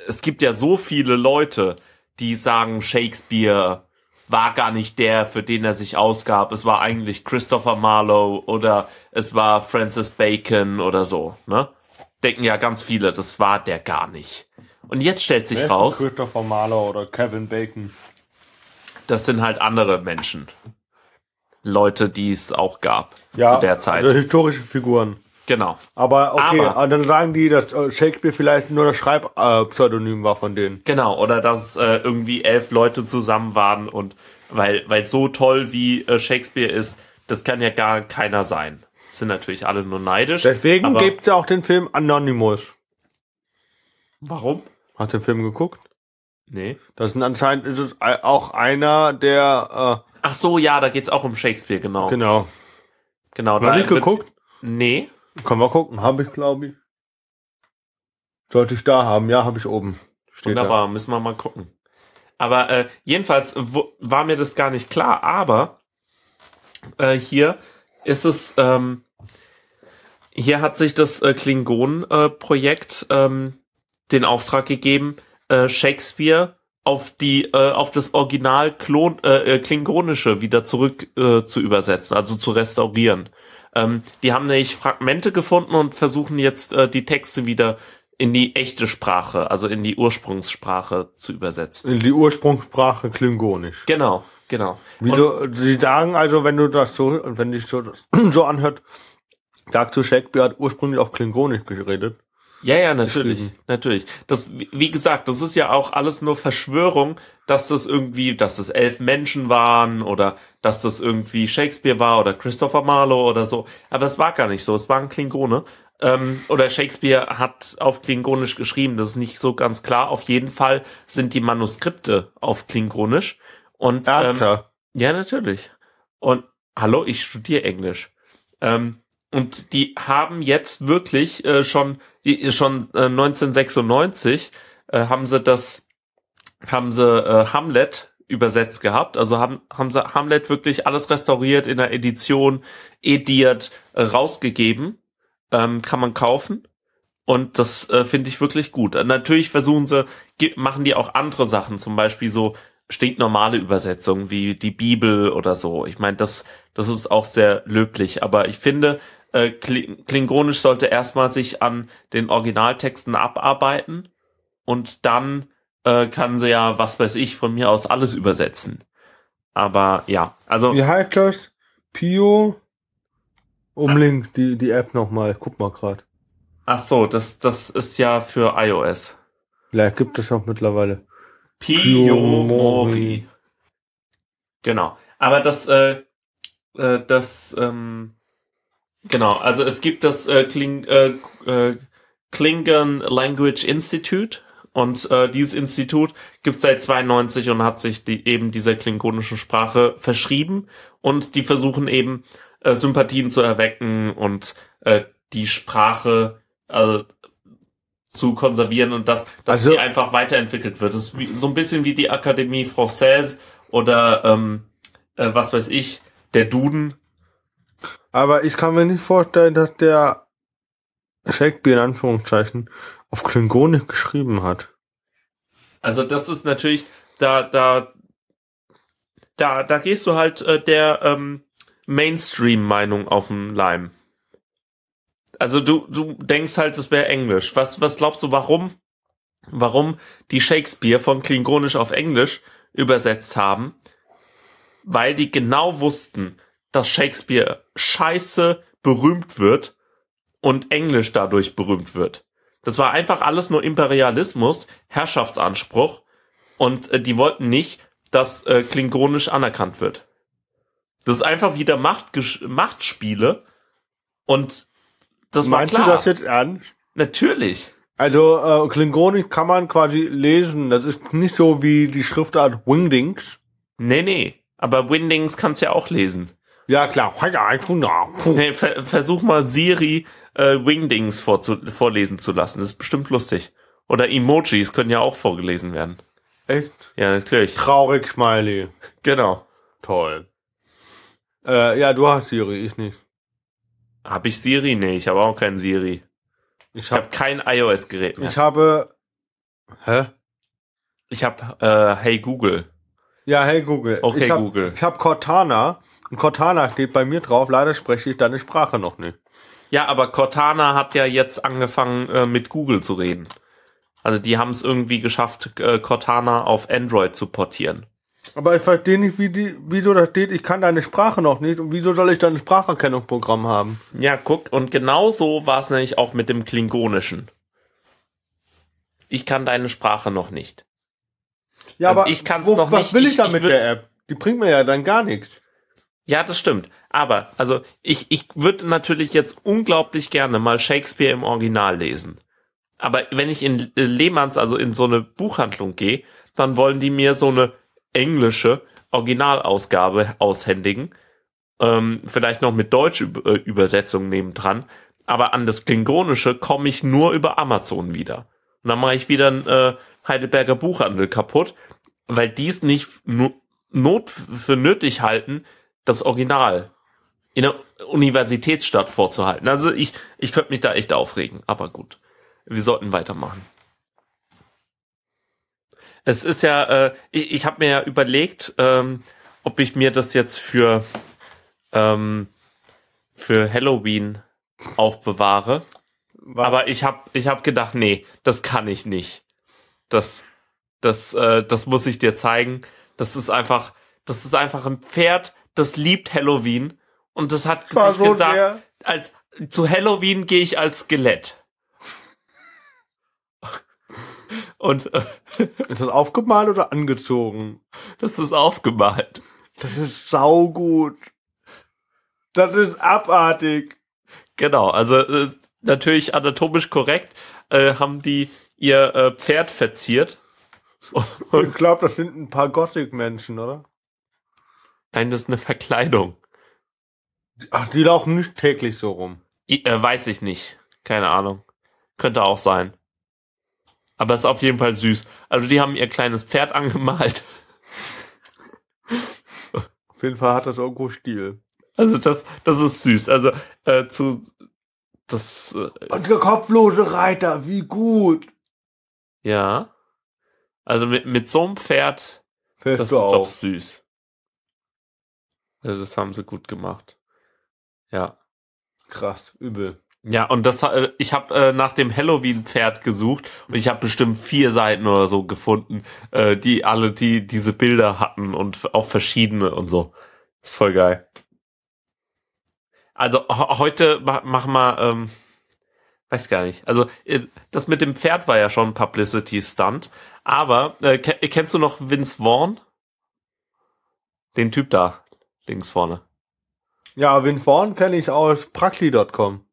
B: es gibt ja so viele Leute, die sagen, Shakespeare war gar nicht der, für den er sich ausgab. Es war eigentlich Christopher Marlowe oder es war Francis Bacon oder so, ne? Denken ja ganz viele, das war der gar nicht. Und jetzt stellt sich raus,
C: Christopher Marlowe oder Kevin Bacon.
B: das sind halt andere Menschen. Leute, die es auch gab
C: Ja,
B: zu der Zeit.
C: Also historische Figuren.
B: genau.
C: Aber okay,
B: Aber-
C: dann sagen die, dass äh, Shakespeare vielleicht nur das Schreibpseudonym war von denen.
B: Genau, oder dass äh, irgendwie elf Leute zusammen waren und weil, weil so toll wie äh, Shakespeare ist, das kann ja gar keiner sein. Sind natürlich alle nur neidisch.
C: Deswegen
B: aber
C: gibt's ja auch den Film Anonymous.
B: Warum?
C: Hast du den Film geguckt?
B: Nee.
C: Das ist anscheinend ist es ei- auch einer der
B: Ach so, ja, da geht's auch um Shakespeare, genau.
C: äh, genau.
B: Genau,
C: Noch nicht geguckt?
B: Nee.
C: Können wir gucken. Habe ich, glaube ich. Sollte ich da haben? Ja, habe ich oben. Steht
B: Wunderbar, müssen wir mal gucken. Aber äh, jedenfalls wo, war mir das gar nicht klar, aber äh, hier ist es, ähm, hier hat sich das äh, Klingon-Projekt ähm, den Auftrag gegeben, äh, Shakespeare auf die äh, auf das Original Klon, äh, äh, Klingonische wieder zurück äh, zu übersetzen, also zu restaurieren. Ähm, die haben nämlich Fragmente gefunden und versuchen jetzt äh, die Texte wieder in die echte Sprache, also in die Ursprungssprache zu übersetzen.
C: In die Ursprungssprache Klingonisch.
B: Genau, genau.
C: Wieso, sie sagen also, wenn du das so, wenn dich so, so anhört, du, Shakespeare hat ursprünglich auf Klingonisch geredet.
B: Ja, ja, natürlich,
C: geschrieben.
B: natürlich. Das, wie gesagt, das ist ja auch alles nur Verschwörung, dass das irgendwie, dass das elf Menschen waren oder dass das irgendwie Shakespeare war oder Christopher Marlowe oder so. Aber es war gar nicht so. Es waren Klingone. Ähm, oder Shakespeare hat auf Klingonisch geschrieben. Das ist nicht so ganz klar. Auf jeden Fall sind die Manuskripte auf Klingonisch. Und ähm,
C: Alter.
B: Ja, natürlich. Und hallo, ich studiere Englisch. Ähm, und die haben jetzt wirklich äh, schon, die, schon äh, 1996 äh, haben sie das, haben sie äh, Hamlet übersetzt gehabt. Also haben, haben sie Hamlet wirklich alles restauriert in der Edition, ediert, äh, rausgegeben. Ähm, kann man kaufen. Und das äh, finde ich wirklich gut. Äh, natürlich versuchen sie, machen die auch andere Sachen, zum Beispiel so stinknormale Übersetzungen wie die Bibel oder so. Ich meine, das, das ist auch sehr löblich. Aber ich finde, äh, Kli- Klingonisch sollte erstmal sich an den Originaltexten abarbeiten und dann äh, kann sie ja, was weiß ich, von mir aus alles übersetzen. Aber ja, also
C: Wie heißt das? Pio? Umlink die, die App nochmal. Guck mal grad.
B: ach so, das, das ist ja für iOS.
C: Vielleicht gibt es auch mittlerweile.
B: Piyomori. Genau. Aber das, äh, äh, das, ähm, genau, also es gibt das äh, Kling, äh, äh, Klingon Language Institute und äh, dieses Institut gibt seit 92 und hat sich die, eben dieser klingonischen Sprache verschrieben und die versuchen eben äh, Sympathien zu erwecken und äh, die Sprache äh, zu konservieren und dass, dass
C: Also-
B: die einfach weiterentwickelt wird. Das ist wie, so ein bisschen wie die Akademie Française oder ähm, äh, was weiß ich, der Duden.
C: Aber ich kann mir nicht vorstellen, dass der Shakespeare in Anführungszeichen auf Klingonisch geschrieben hat.
B: Also das ist natürlich, da, da, da, da gehst du halt äh, der ähm, Mainstream-Meinung auf den Leim. Also du, du denkst halt, es wäre Englisch. Was, was glaubst du, warum, warum die Shakespeare von Klingonisch auf Englisch übersetzt haben? Weil die genau wussten, dass Shakespeare scheiße berühmt wird und Englisch dadurch berühmt wird. Das war einfach alles nur Imperialismus, Herrschaftsanspruch und äh, die wollten nicht, dass äh, Klingonisch anerkannt wird. Das ist einfach wieder Machtgesch Machtspiele und das
C: Meinst
B: war
C: du
B: klar.
C: das jetzt ernst?
B: Natürlich.
C: Also äh, Klingonisch kann man quasi lesen. Das ist nicht so wie die Schriftart Wingdings.
B: Nee, nee. Aber Windings kannst ja auch lesen.
C: Ja klar.
B: Hey, ver versuch mal Siri äh, Wingdings vorlesen zu lassen. Das ist bestimmt lustig. Oder Emojis können ja auch vorgelesen werden.
C: Echt?
B: Ja, natürlich.
C: Traurig Smiley.
B: Genau.
C: Toll. Äh, ja, du hast Siri, ich nicht.
B: Hab ich Siri? Nee, ich habe auch keinen Siri.
C: Ich
B: Ich habe
C: hab,
B: kein iOS-Gerät mehr.
C: ich habe. Hä?
B: Ich habe äh, Hey Google.
C: Ja, hey Google.
B: Okay,
C: ich hab,
B: Google.
C: Ich habe Cortana. Und Cortana steht bei mir drauf. Leider spreche ich deine Sprache noch nicht.
B: Ja, aber Cortana hat ja jetzt angefangen äh, mit Google zu reden. Also die haben es irgendwie geschafft, äh, Cortana auf Android zu portieren.
C: Aber ich verstehe nicht, wie die, wieso da steht, ich kann deine Sprache noch nicht und wieso soll ich dann ein Spracherkennungsprogramm haben?
B: Ja, guck, und genau so war es nämlich auch mit dem Klingonischen. Ich kann deine Sprache noch nicht.
C: Ja,
B: Also ich kann's noch
C: was
B: nicht.
C: will ich,
B: Ich-
C: da
B: ich
C: der App? Die bringt mir ja dann gar nichts.
B: Ja, das stimmt. Aber, also, ich, ich würde natürlich jetzt unglaublich gerne mal Shakespeare im Original lesen. Aber wenn ich in äh, Lehmanns, also in so eine Buchhandlung gehe, dann wollen die mir so eine englische Originalausgabe aushändigen. Ähm, vielleicht noch mit Deutsch-Übersetzung nebendran. Aber an das Klingonische komme ich nur über Amazon wieder. Und dann mache ich wieder einen äh, Heidelberger Buchhandel kaputt, weil die es nicht not für nötig halten, das Original in der Universitätsstadt vorzuhalten. Also ich, ich könnte mich da echt aufregen, aber gut. Wir sollten weitermachen. Es ist ja, äh, ich, ich habe mir ja überlegt, ähm, ob ich mir das jetzt für, ähm, für Halloween aufbewahre. Aber ich habe ich hab gedacht, nee, das kann ich nicht. Das, das, äh, das muss ich dir zeigen. Das ist einfach, das ist einfach ein Pferd, das liebt Halloween und das hat
C: War
B: sich gesagt,
C: der-
B: als zu Halloween gehe ich als Skelett. Und äh,
C: Ist das aufgemalt oder angezogen?
B: das ist aufgemalt.
C: Das ist saugut. Das ist abartig.
B: Genau, also äh, ist natürlich anatomisch korrekt äh, haben die ihr äh, Pferd verziert.
C: Ich glaube, das sind ein paar Gothic-Menschen, oder?
B: Nein, das ist eine Verkleidung.
C: Ach, die laufen nicht täglich so rum.
B: I, äh, weiß ich nicht. Keine Ahnung. Könnte auch sein. Aber ist auf jeden Fall süß. Also die haben ihr kleines Pferd angemalt.
C: Auf jeden Fall hat das irgendwo Stil.
B: Also das, das ist süß. Also äh, zu das äh,
C: Und der kopflose Reiter, wie gut.
B: ja. Also mit, mit so einem Pferd,
C: Fährst
B: das ist
C: du
B: doch
C: auch.
B: süß. Also das haben sie gut gemacht. Ja.
C: Krass, übel.
B: Ja, und das äh, ich habe äh, nach dem Halloween-Pferd gesucht und ich habe bestimmt vier Seiten oder so gefunden, äh, die alle die diese Bilder hatten und auch verschiedene und so. Ist voll geil. Also heute ma machen wir, ähm, weiß gar nicht. Also äh, das mit dem Pferd war ja schon ein Publicity-Stunt, aber äh, ke kennst du noch Vince Vaughn? Den Typ da links vorne.
C: Ja, Vince Vaughn kenne ich aus Prakli.com.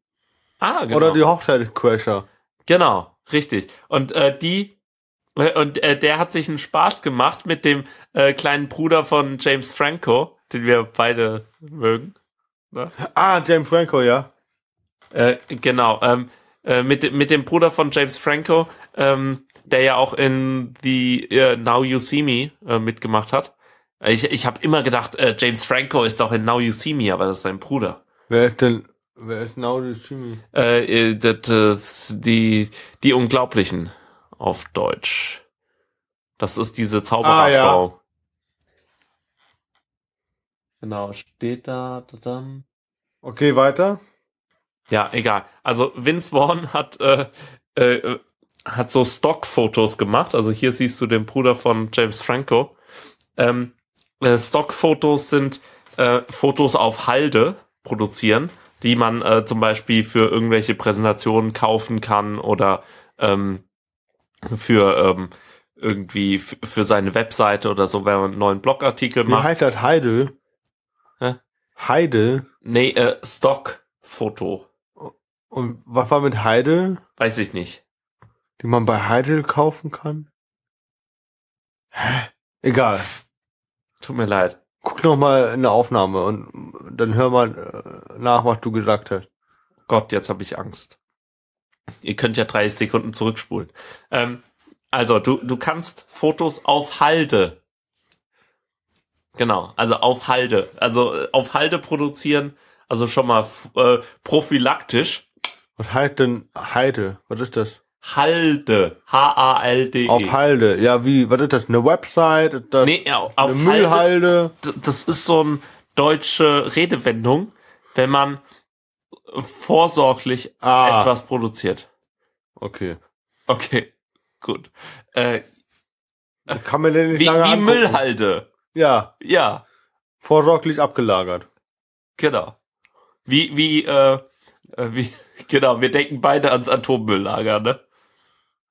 B: Ah, genau.
C: Oder die Hochzeitscrasher.
B: Genau, richtig. Und äh, die äh, und äh, der hat sich einen Spaß gemacht mit dem äh, kleinen Bruder von James Franco, den wir beide mögen.
C: Ah, James Franco, ja.
B: Äh, genau, ähm, äh, mit, mit dem Bruder von James Franco, ähm, der ja auch in The äh, Now You See Me äh, mitgemacht hat. Ich, ich habe immer gedacht, äh, James Franco ist doch in Now You See Me, aber das ist sein Bruder.
C: Wer ist denn, wer ist Now You See Me?
B: Äh, äh, das, die, die Unglaublichen auf Deutsch. Das ist diese Zauberershow.
C: Ah, ja.
B: Genau, steht da, da, da.
C: Okay, weiter.
B: Ja, egal. Also Vince Vaughn hat, äh, äh, hat so Stockfotos gemacht. Also hier siehst du den Bruder von James Franco. Ähm, äh, Stockfotos sind äh, Fotos auf Halde produzieren, die man äh, zum Beispiel für irgendwelche Präsentationen kaufen kann oder ähm, für ähm, irgendwie für seine Webseite oder so, wenn man einen neuen Blogartikel
C: Wie
B: macht.
C: heißt das? Heidel?
B: Hä?
C: Heide?
B: Nee, äh, Stockfoto.
C: Und was war mit Heide,
B: Weiß ich nicht.
C: die man bei Heidel kaufen kann? Hä? Egal.
B: Tut mir leid.
C: Guck noch mal in der Aufnahme und dann hör mal äh, nach, was du gesagt hast.
B: Gott, jetzt habe ich Angst. Ihr könnt ja 30 Sekunden zurückspulen. Ähm, also, du, du kannst Fotos auf Halde. Genau, also auf Halde. Also äh, auf Halde produzieren, also schon mal äh, prophylaktisch.
C: Was heißt denn Heide? Was ist das?
B: Halde. H-A-L-D-E.
C: Auf Halde. Ja, wie, was ist das? Eine Website? Das
B: Nee, ja, auf
C: eine
B: Halde.
C: Müllhalde?
B: Das ist so eine deutsche Redewendung, wenn man vorsorglich
C: Ah.
B: etwas produziert.
C: Okay.
B: Okay, gut. Äh,
C: Kann man denn nicht
B: wie
C: lange
B: wie
C: angucken?
B: Müllhalde.
C: Ja,
B: Ja,
C: vorsorglich abgelagert.
B: genau. Wie, wie, äh, äh, wie, genau, wir denken beide ans Atommülllager, ne?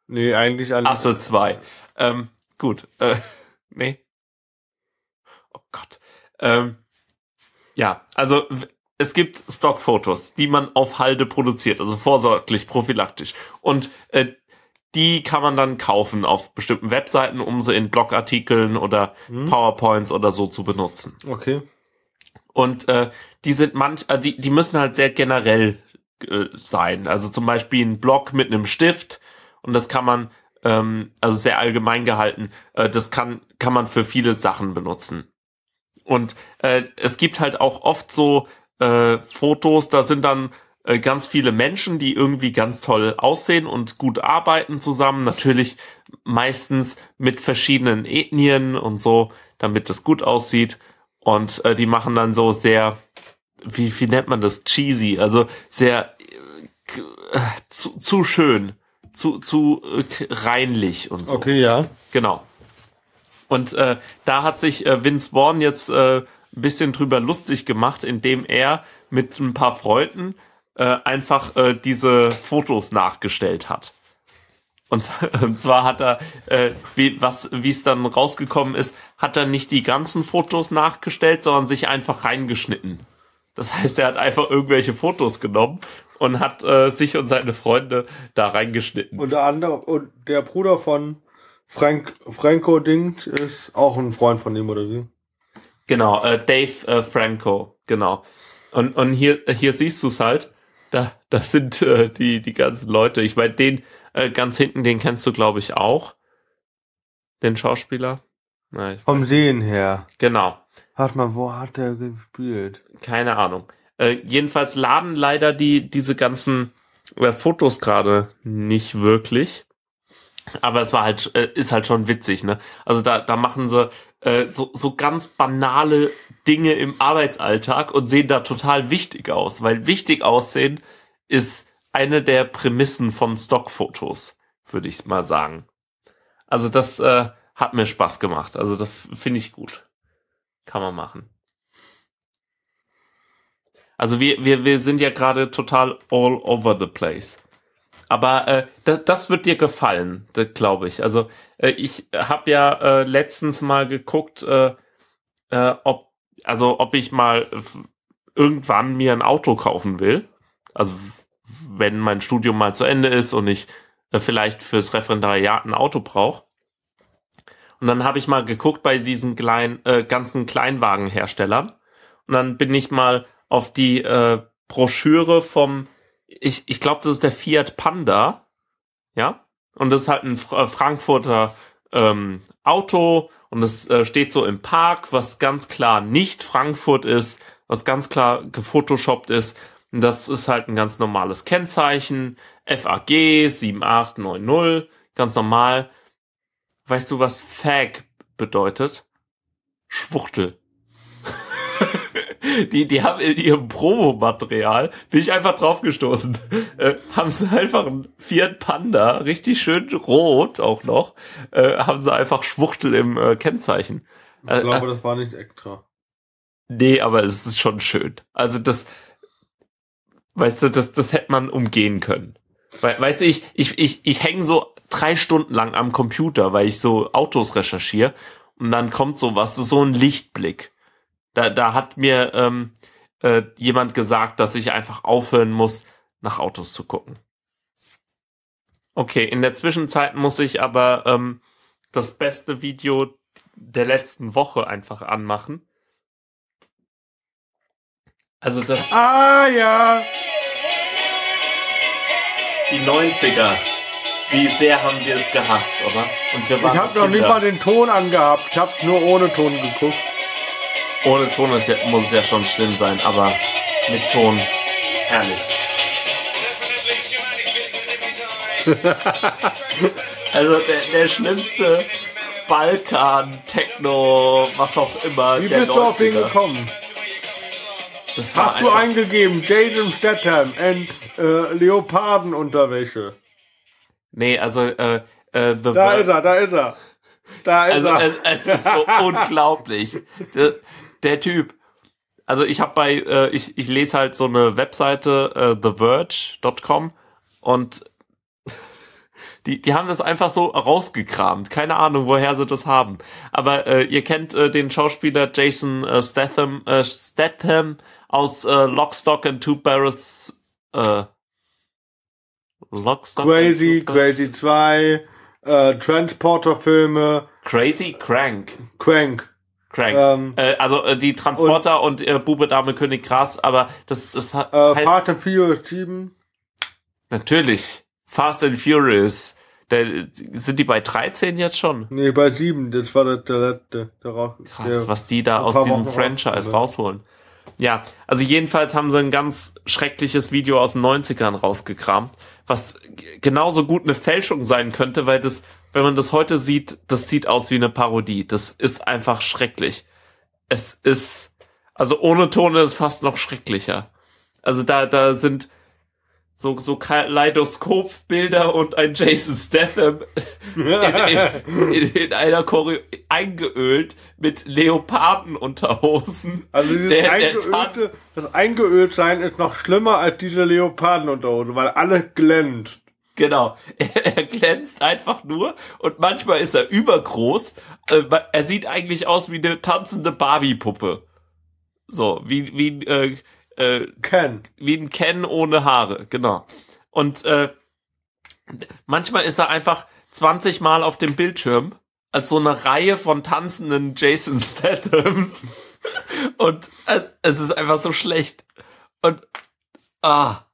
C: Nee, eigentlich an.
B: Asse 2. Ähm, gut, äh, nee. Oh Gott. Ähm, ja, also es gibt Stockfotos, die man auf Halde produziert, also vorsorglich, prophylaktisch. Und äh, die kann man dann kaufen auf bestimmten Webseiten, um sie in Blogartikeln oder
C: Hm?
B: PowerPoints oder so zu benutzen.
C: Okay.
B: Und äh, die sind manch, äh, die, die müssen halt sehr generell äh, sein. Also zum Beispiel ein Block mit einem Stift und das kann man, ähm, also sehr allgemein gehalten, äh, das kann, kann man für viele Sachen benutzen. Und äh, es gibt halt auch oft so äh, Fotos, da sind dann äh, ganz viele Menschen, die irgendwie ganz toll aussehen und gut arbeiten zusammen. Natürlich meistens mit verschiedenen Ethnien und so, damit es gut aussieht. Und äh, die machen dann so sehr, wie, wie nennt man das? Cheesy, also sehr äh, äh, zu, zu schön, zu, zu äh, reinlich und so.
C: Okay, ja.
B: Genau. Und äh, da hat sich äh, Vince Vaughn jetzt äh, ein bisschen drüber lustig gemacht, indem er mit ein paar Freunden äh, einfach äh, diese Fotos nachgestellt hat. Und, und zwar hat er, äh, wie was wie es dann rausgekommen ist, hat er nicht die ganzen Fotos nachgestellt, sondern sich einfach reingeschnitten. Das heißt, er hat einfach irgendwelche Fotos genommen und hat äh, sich und seine Freunde da reingeschnitten.
C: Unter anderem, und der Bruder von Frank, Franco Dingt ist auch ein Freund von ihm, oder wie?
B: Genau, äh, Dave äh, Franco, genau. Und, und hier, hier siehst du es halt. Da, das sind äh, die, die ganzen Leute. Ich meine, den äh, ganz hinten, den kennst du, glaube ich, auch. Den Schauspieler. Nein,
C: Vom Sehen her.
B: genau.
C: Warte mal, wo hat der gespielt?
B: Keine Ahnung. Äh, jedenfalls laden leider die, diese ganzen äh, Fotos gerade nicht wirklich. Aber es war halt, äh, ist halt schon witzig, ne? Also da, da machen sie äh, so, so ganz banale Dinge im Arbeitsalltag und sehen da total wichtig aus, weil wichtig aussehen ist eine der Prämissen von Stockfotos, würde ich mal sagen. Also das äh, hat mir Spaß gemacht. Also das finde ich gut. Kann man machen. Also wir, wir, wir sind ja gerade total all over the place. Aber äh, das, das wird dir gefallen, glaube ich. Also äh, ich habe ja äh, letztens mal geguckt, äh, äh, ob also ob ich mal irgendwann mir ein Auto kaufen will, also wenn mein Studium mal zu Ende ist und ich äh, vielleicht fürs Referendariat ein Auto brauche. Und dann habe ich mal geguckt bei diesen kleinen, äh, ganzen Kleinwagenherstellern. Und dann bin ich mal auf die äh, Broschüre vom, ich, ich glaube, das ist der Fiat Panda. Ja. Und das ist halt ein äh, Frankfurter ähm, Auto und es äh, steht so im Park, was ganz klar nicht Frankfurt ist, was ganz klar gefotoshoppt ist. Und das ist halt ein ganz normales Kennzeichen. FAG 7890, ganz normal. Weißt du, was Fag bedeutet? Schwuchtel. Die, die haben in ihrem Promomaterial, bin ich einfach draufgestoßen, äh, haben sie einfach ein Fiat Panda, richtig schön rot auch noch, äh, haben sie einfach Schwuchtel im äh, Kennzeichen.
C: Ich glaube, äh, das war nicht extra.
B: Nee, aber es ist schon schön. Also das, weißt du, das, das hätte man umgehen können. We weißt du, ich, ich, ich, ich hänge so drei Stunden lang am Computer, weil ich so Autos recherchiere und dann kommt sowas, so ein Lichtblick. Da, da hat mir ähm, äh, jemand gesagt, dass ich einfach aufhören muss, nach Autos zu gucken. Okay, in der Zwischenzeit muss ich aber ähm, das beste Video der letzten Woche einfach anmachen. Also das.
C: Ah ja!
B: Die 90er. Wie sehr haben wir es gehasst, oder?
C: Und wir waren ich habe noch nicht mal den Ton angehabt. Ich habe nur ohne Ton geguckt.
B: Ohne Ton ist muss es ja schon schlimm sein, aber mit Ton herrlich. also der, der schlimmste Balkan, Techno, was auch immer.
C: Wie bist du auf ihn gekommen? Das war Hast du eingegeben, Jaden Statham and äh, Leopardenunterwäsche?
B: Nee, also äh, äh,
C: The Da ist er, da ist er. Da ist
B: also,
C: er.
B: Es, es ist so unglaublich. Der, Typ. Also ich habe bei, äh, ich, ich lese halt so eine Webseite, äh, TheVerge.com und die, die haben das einfach so rausgekramt. Keine Ahnung, woher sie das haben. Aber äh, ihr kennt äh, den Schauspieler Jason äh, Statham, äh, Statham aus äh, Lockstock and Two Barrels. Äh,
C: Lockstock Crazy, Crazy 2, äh, Transporter-Filme.
B: Crazy? Crank.
C: Crank.
B: Crank. Ähm, äh, also äh, die Transporter und, und äh, Bube, Dame, König, Gras, aber das, das
C: äh, heißt... Fast and Furious 7.
B: Natürlich. Fast and Furious. Der, sind die bei 13 jetzt schon?
C: Nee, bei 7. Das war der, der letzte. Der,
B: der, Krass, was die da aus diesem Franchise rausholen. Ja, also jedenfalls haben sie ein ganz schreckliches Video aus den 90ern rausgekramt, was genauso gut eine Fälschung sein könnte, weil das, wenn man das heute sieht, das sieht aus wie eine Parodie. Das ist einfach schrecklich. Es ist, also ohne Ton ist es fast noch schrecklicher. Also da, da sind so, so Kaleidoskop-Bilder und ein Jason Statham in, in, in, in einer Choreo eingeölt mit Leopardenunterhosen.
C: Also dieses der, eingeölte, der das eingeölt sein ist noch schlimmer als diese Leopardenunterhose, weil alle glänzt.
B: Genau. Er, er glänzt einfach nur und manchmal ist er übergroß. Äh, er sieht eigentlich aus wie eine tanzende Barbie-Puppe. So, wie, wie, äh, äh, Ken. Wie ein Ken ohne Haare, genau. Und äh, manchmal ist er einfach 20 Mal auf dem Bildschirm als so eine Reihe von tanzenden Jason Stathams. Und äh, es ist einfach so schlecht. Und ah,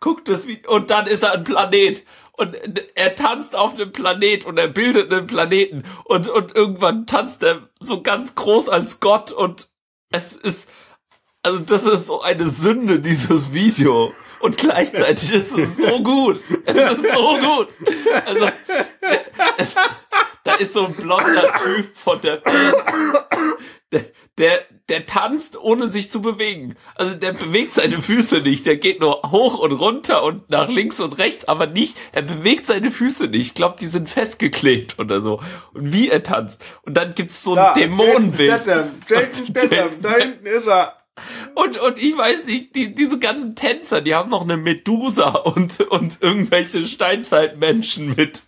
B: guckt es wie und dann ist er ein Planet und er tanzt auf einem Planet und er bildet einen Planeten und und irgendwann tanzt er so ganz groß als Gott und es ist also das ist so eine Sünde, dieses Video. Und gleichzeitig ist es so gut. Es ist so gut. Also, es, da ist so ein blonder Typ von der. Der, der, tanzt, ohne sich zu bewegen. Also der bewegt seine Füße nicht. Der geht nur hoch und runter und nach links und rechts, aber nicht, er bewegt seine Füße nicht. Ich glaube, die sind festgeklebt oder so. Und wie er tanzt. Und dann gibt's so ein ja, Dämonenbild. Jason Statham, da hinten ist er. Und, und ich weiß nicht, die, diese ganzen Tänzer, die haben noch eine Medusa und, und irgendwelche Steinzeitmenschen mit.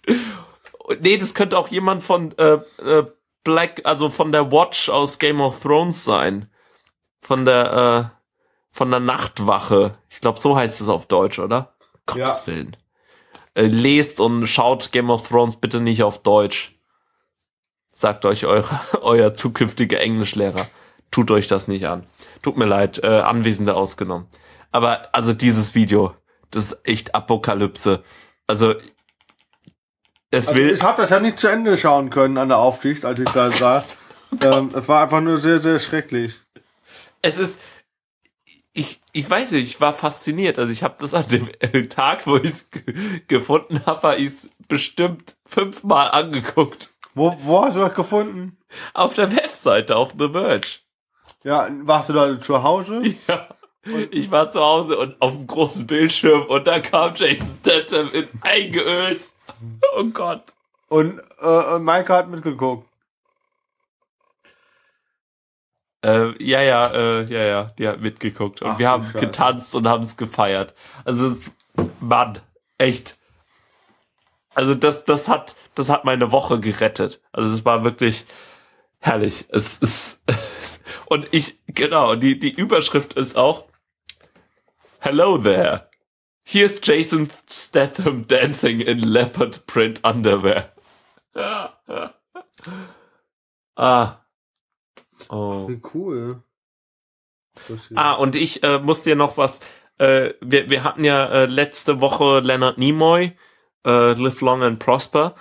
B: Und nee, das könnte auch jemand von äh, äh, Black, also von der Watch aus Game of Thrones sein. Von der, von der Nachtwache. Ich glaube, so heißt es auf Deutsch, oder? Gottes Willen. Äh, lest und schaut Game of Thrones bitte nicht auf Deutsch. Sagt euch eure, euer zukünftiger Englischlehrer. Tut euch das nicht an. Tut mir leid, äh, Anwesende ausgenommen. Aber also dieses Video, das ist echt Apokalypse. Also es
C: Also
B: will.
C: ich habe das ja nicht zu Ende schauen können an der Aufsicht, als ich da saß. ähm, es war einfach nur sehr, sehr schrecklich.
B: es ist. Ich, ich weiß nicht, ich war fasziniert. Also ich habe das an dem Tag, wo ich es gefunden habe, war ich es bestimmt fünfmal angeguckt.
C: Wo, wo hast du das gefunden?
B: Auf der Webseite, auf The Verge.
C: Ja, warst du da zu Hause?
B: Ja. Ich war zu Hause und auf dem großen Bildschirm und da kam Jason Statham in eingeölt. Oh Gott.
C: Und äh, Maike hat mitgeguckt.
B: Äh, ja, ja, äh, ja, ja, die hat mitgeguckt. Und
C: Ach,
B: wir haben
C: Scheiße.
B: getanzt und haben es gefeiert. Also, es- Mann, echt. Also, das, das hat, das hat meine Woche gerettet. Also, es war wirklich herrlich. Es ist, und ich, genau, die, die Überschrift ist auch, Hello there. Here's Jason Statham dancing in leopard print underwear. ah. Oh.
C: Cool. Hier.
B: Ah, und ich äh, muss dir noch was. Äh, wir, wir hatten ja äh, letzte Woche Leonard Nimoy, äh, Live Long and Prosper.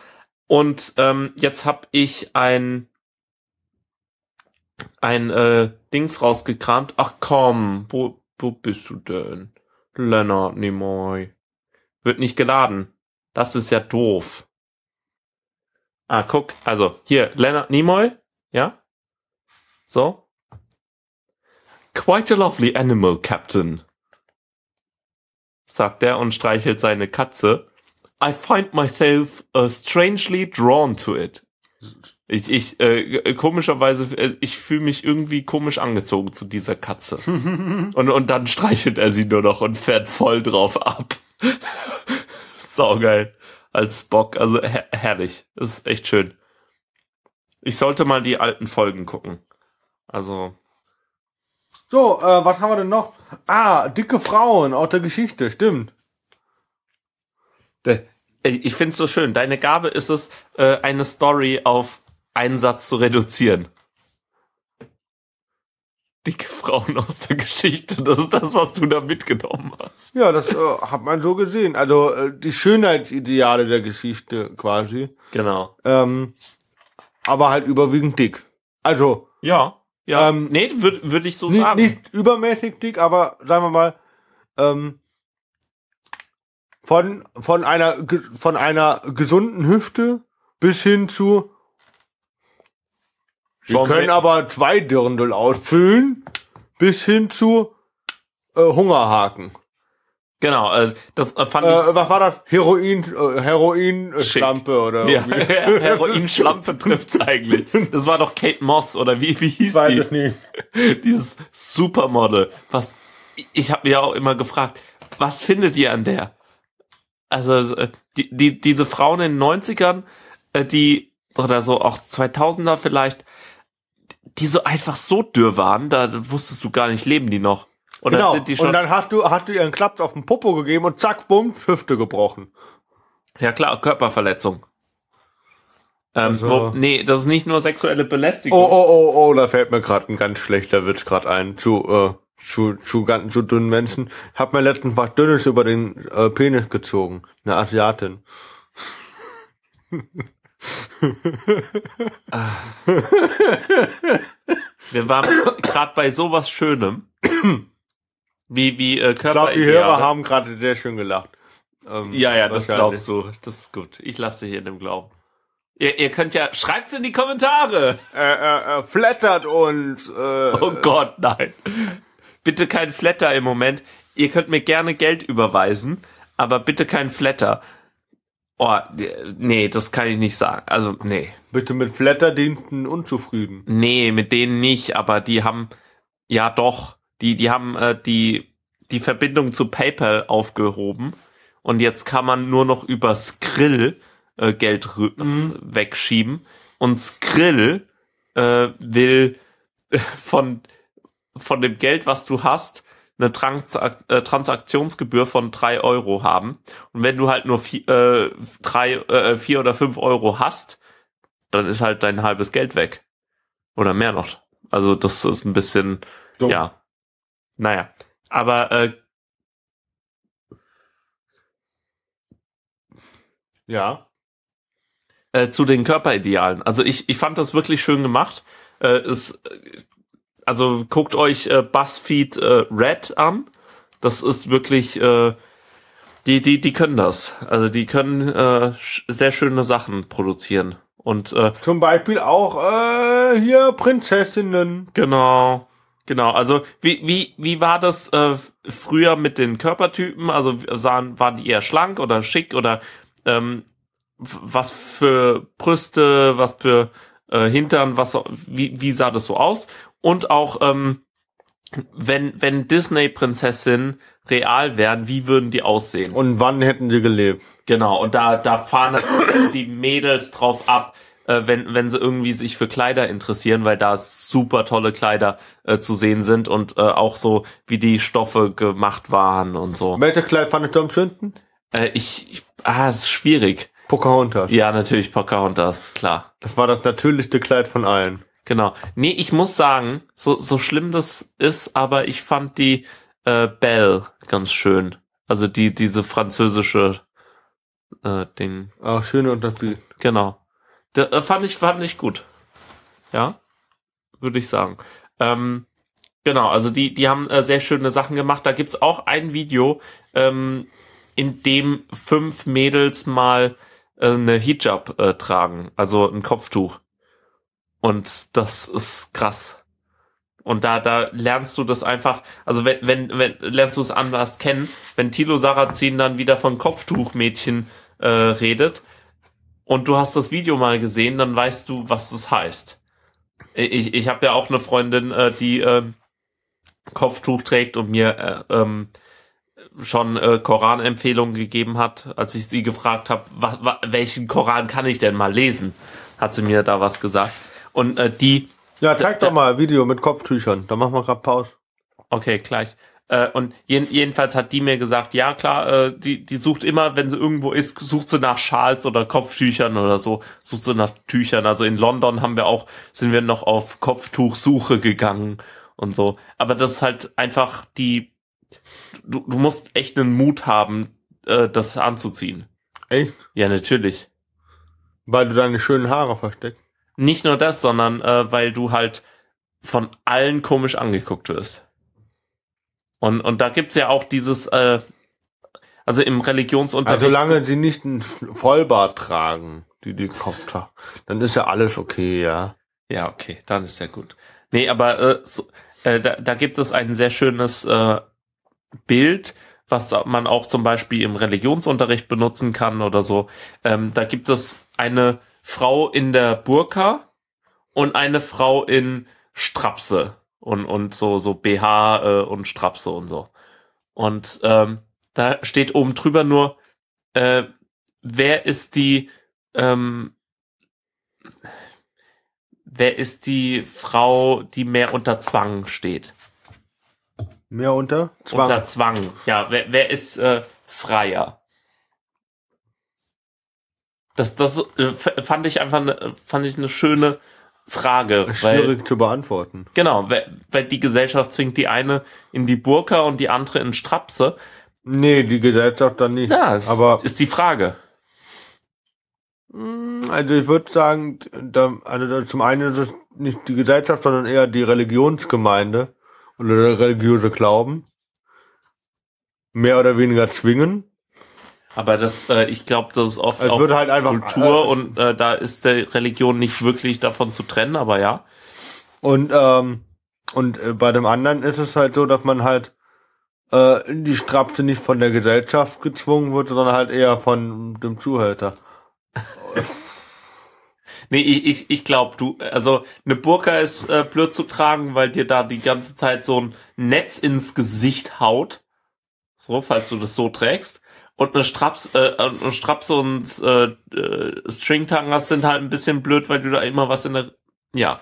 B: Und ähm, jetzt habe ich ein ein äh, Dings rausgekramt. Ach komm, wo, wo bist du denn? Leonard Nimoy. Wird nicht geladen. Das ist ja doof. Ah, guck, also hier, Leonard Nimoy, ja? So. Quite a lovely animal, Captain. Sagt er und streichelt seine Katze. I find myself uh, strangely drawn to it. Ich, ich, äh, komischerweise, äh, ich fühle mich irgendwie komisch angezogen zu dieser Katze. und, und dann streichelt er sie nur noch und fährt voll drauf ab. Saugeil. Als Spock. Also her herrlich. Das ist echt schön. Ich sollte mal die alten Folgen gucken. Also,
C: So, äh, was haben wir denn noch? Ah, dicke Frauen aus der Geschichte, stimmt.
B: Ey, Ich finde es so schön. Deine Gabe ist es, äh, eine Story auf einen Satz zu reduzieren. Dicke Frauen aus der Geschichte. Das ist das, was du da mitgenommen hast.
C: Ja, das äh, hat man so gesehen. Also äh, die Schönheitsideale der Geschichte quasi.
B: Genau.
C: Ähm, aber halt überwiegend dick. Also
B: Ja. Ja.
C: Ähm,
B: nee, würde würd ich so
C: nicht,
B: sagen.
C: nicht übermäßig dick, aber sagen wir mal ähm, von von einer von einer gesunden Hüfte bis hin zu wir können aber zwei Dirndl ausfüllen bis hin zu äh, Hungerhaken.
B: Genau. Äh, das äh, fand
C: Äh,
B: ich.
C: was war das? Heroin, äh, Heroin äh,
B: Schick.
C: Schlampe oder
B: Ja. Heroin-Schlampe trifft's eigentlich. Das war doch Kate Moss oder wie, wie hieß
C: Weiß
B: die?
C: es nicht.
B: Dieses Supermodel. Was, ich habe mir auch immer gefragt, was findet ihr an der? Also, äh, die, die, diese Frauen in den 90ern, äh, die, oder so auch 2000er vielleicht, die so einfach so dürr waren, da wusstest du gar nicht, leben die noch? Oder
C: Genau.
B: sind die schon?
C: Und dann hast du, hast du ihren Klaps auf den Popo gegeben und zack, bumm, Hüfte gebrochen.
B: ja klar, Körperverletzung. Ähm,
C: Also-
B: wo, nee, das ist nicht nur sexuelle Belästigung.
C: Oh, oh, oh, oh, da fällt mir gerade ein ganz schlechter Witz gerade ein zu, äh, zu, zu ganz zu dünnen Menschen. Ich hab mir letztens was Dünnes über den äh, Penis gezogen. Eine Asiatin.
B: Wir waren gerade bei sowas Schönem. Wie, wie äh,
C: Ich glaube, die Hörer haben gerade sehr schön gelacht. Ähm,
B: Ja, ja, das glaubst du. Das ist gut. Ich lasse dich in dem Glauben. Ihr, ihr könnt ja, schreibt's in die Kommentare.
C: Äh, äh, äh, flattert uns. Äh,
B: Oh Gott, nein. Bitte kein Flatter im Moment. Ihr könnt mir gerne Geld überweisen, aber bitte kein Flatter. Oh, nee, das kann ich nicht sagen. Also, nee.
C: Bitte mit Flatterdiensten unzufrieden.
B: Nee, mit denen nicht, aber die haben, ja doch, die, die haben äh, die, die Verbindung zu PayPal aufgehoben und jetzt kann man nur noch über Skrill äh, Geld rü- wegschieben und Skrill äh, will äh, von, von dem Geld, was du hast, eine äh, Transaktionsgebühr von drei Euro haben. Und wenn du halt nur vier, äh, drei, äh, vier oder fünf Euro hast, dann ist halt dein halbes Geld weg. Oder mehr noch. Also das ist ein bisschen,
C: Dumm.
B: ja. Naja. Aber äh,
C: Ja.
B: äh, zu den Körperidealen. Also ich, ich fand das wirklich schön gemacht. Äh, es, also guckt euch äh, BuzzFeed äh, Red an. Das ist wirklich, äh, die, die, die können das. Also die können äh, sehr schöne Sachen produzieren. Und äh,
C: Zum Beispiel auch äh, hier Prinzessinnen.
B: Genau, genau. Also wie wie wie war das äh, früher mit den Körpertypen? Also sahen waren die eher schlank oder schick oder ähm, was für Brüste, was für äh, Hintern, was wie wie sah das so aus? Und auch ähm, wenn wenn Disney Prinzessinnen real wären, wie würden die aussehen?
C: Und wann hätten sie gelebt?
B: Genau, und da, da fahren die Mädels drauf ab, äh, wenn, wenn sie irgendwie sich für Kleider interessieren, weil da super tolle Kleider äh, zu sehen sind und äh, auch so, wie die Stoffe gemacht waren und so.
C: Welches Kleid fandest du am schönsten?
B: Äh, ich, ich, ah, es ist schwierig.
C: Pocahontas.
B: Ja, natürlich Pocahontas, klar.
C: Das war das natürlichste Kleid von allen.
B: Genau. Nee, ich muss sagen, so, so schlimm das ist, aber ich fand die äh, Belle ganz schön. Also die, diese französische äh, Ding.
C: Ach, schöne Unterschied.
B: Genau. Da, äh, fand ich, fand ich gut. Ja, würde ich sagen. Ähm, genau, also die, die haben äh, sehr schöne Sachen gemacht. Da gibt's auch ein Video, ähm, in dem fünf Mädels mal äh, eine Hijab äh, tragen, also ein Kopftuch. Und das ist krass. Und da, da lernst du das einfach, also wenn, wenn, wenn lernst du es anders kennen, wenn Tilo Sarrazin dann wieder von Kopftuchmädchen äh, redet und du hast das Video mal gesehen, dann weißt du, was das heißt. Ich, ich habe ja auch eine Freundin, äh, die ähm, Kopftuch trägt und mir äh, ähm, schon äh, Koranempfehlungen gegeben hat, als ich sie gefragt habe, welchen Koran kann ich denn mal lesen, hat sie mir da was gesagt. Und äh, die,
C: Ja, zeig doch mal ein Video mit Kopftüchern. Da machen wir gerade Pause.
B: okay, gleich. Äh, und jeden, jedenfalls hat die mir gesagt, ja klar, äh, die, die sucht immer, wenn sie irgendwo ist, sucht sie nach Schals oder Kopftüchern oder so, sucht sie nach Tüchern. Also in London haben wir auch, sind wir noch auf Kopftuchsuche gegangen und so. Aber das ist halt einfach die, du, du musst echt einen Mut haben, äh, das anzuziehen.
C: Echt?
B: Ja, natürlich.
C: Weil du deine schönen Haare versteckst.
B: Nicht nur das, sondern äh, weil du halt von allen komisch angeguckt wirst. Und, und da gibt's ja auch dieses, äh, also im Religionsunterricht.
C: Also solange sie nicht einen Vollbart tragen, die die Kopf tragen, dann ist ja alles okay, ja.
B: Ja, okay, dann ist ja gut. Nee, aber äh, so, äh, da, da gibt es ein sehr schönes äh, Bild, was man auch zum Beispiel im Religionsunterricht benutzen kann oder so. Ähm, da gibt es eine Frau in der Burka und eine Frau in Strapse und, und so, so BH äh, und Strapse und so. Und ähm, da steht oben drüber nur, äh, wer ist die, ähm, wer ist die Frau, die mehr unter Zwang steht?
C: Mehr unter? Zwang.
B: Unter Zwang. Ja, wer, wer ist äh, freier? Das, das äh, fand ich einfach ne, fand ich eine schöne Frage, weil
C: Schwierig zu beantworten.
B: genau, weil, weil die Gesellschaft zwingt die eine in die Burka und die andere in Strapse.
C: Nee, die Gesellschaft dann nicht.
B: Ja,
C: Aber
B: ist die Frage.
C: mm, also ich würde sagen, da, also da, zum einen ist es nicht die Gesellschaft, sondern eher die Religionsgemeinde oder der religiöse Glauben. Mehr oder weniger zwingen.
B: Aber das, äh, ich glaube, das ist oft
C: Es
B: auch
C: halt einfach
B: Kultur
C: äh,
B: und äh, da ist der Religion nicht wirklich davon zu trennen, aber ja.
C: Und, ähm, und äh, bei dem anderen ist es halt so, dass man halt äh, in die Strapse nicht von der Gesellschaft gezwungen wird, sondern halt eher von dem Zuhälter.
B: Nee, ich, ich, ich glaube, du, also eine Burka ist äh, blöd zu tragen, weil dir da die ganze Zeit so ein Netz ins Gesicht haut. So, falls du das so trägst. Und eine Straps, äh, eine Strapse und äh, äh, Stringtangas sind halt ein bisschen blöd, weil du da immer was in der. Ja.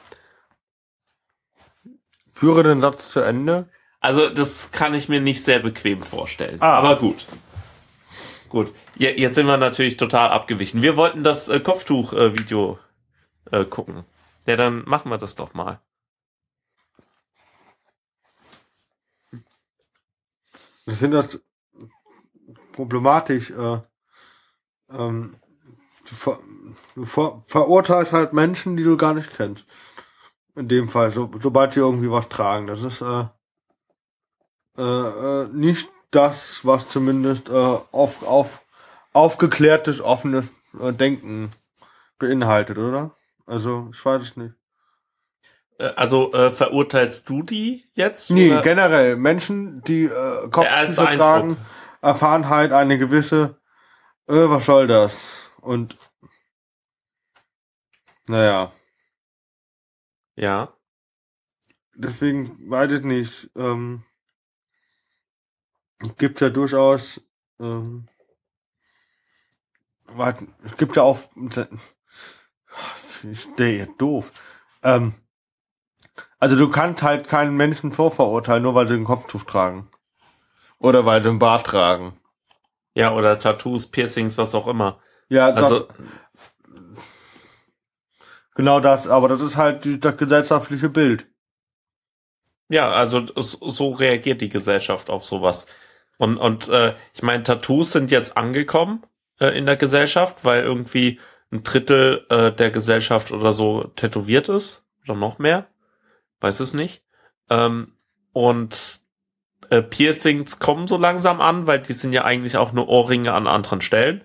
C: Führe den Satz zu Ende.
B: Also das kann ich mir nicht sehr bequem vorstellen.
C: Ah.
B: Aber gut. Gut. Je- Jetzt sind wir natürlich total abgewichen. Wir wollten das äh, Kopftuch-Video äh, gucken. Ja, dann machen wir das doch mal.
C: Ich finde das problematisch. Äh, ähm, du, ver, du ver, verurteilst halt Menschen, die du gar nicht kennst. In dem Fall, so, sobald die irgendwie was tragen. Das ist äh, äh, äh, nicht das, was zumindest äh, auf, auf aufgeklärtes, offenes äh, Denken beinhaltet, oder? Also, ich weiß es nicht.
B: Äh, also äh, verurteilst du die jetzt?
C: Nee,
B: oder?
C: generell. Menschen, die äh, Kopftücher tragen,
B: Eindruck.
C: Erfahren halt eine gewisse, äh, was soll das? Und naja,
B: Ja.
C: deswegen weiß ich nicht. Ähm, gibt ja durchaus, ähm, es gibt ja auch, ich stehe doof. Ähm, also du kannst halt keinen Menschen vorverurteilen, nur weil sie ein Kopftuch tragen. Oder weil sie einen Bart tragen.
B: Ja, oder Tattoos, Piercings, was auch immer.
C: Ja,
B: Also,
C: das, genau das, aber das ist halt das gesellschaftliche Bild.
B: ja, also so reagiert die Gesellschaft auf sowas. Und, und äh, ich meine, Tattoos sind jetzt angekommen äh, in der Gesellschaft, weil irgendwie ein Drittel äh, der Gesellschaft oder so tätowiert ist. Oder noch mehr. Weiß es nicht. Ähm, und äh, Piercings kommen so langsam an, weil die sind ja eigentlich auch nur Ohrringe an anderen Stellen.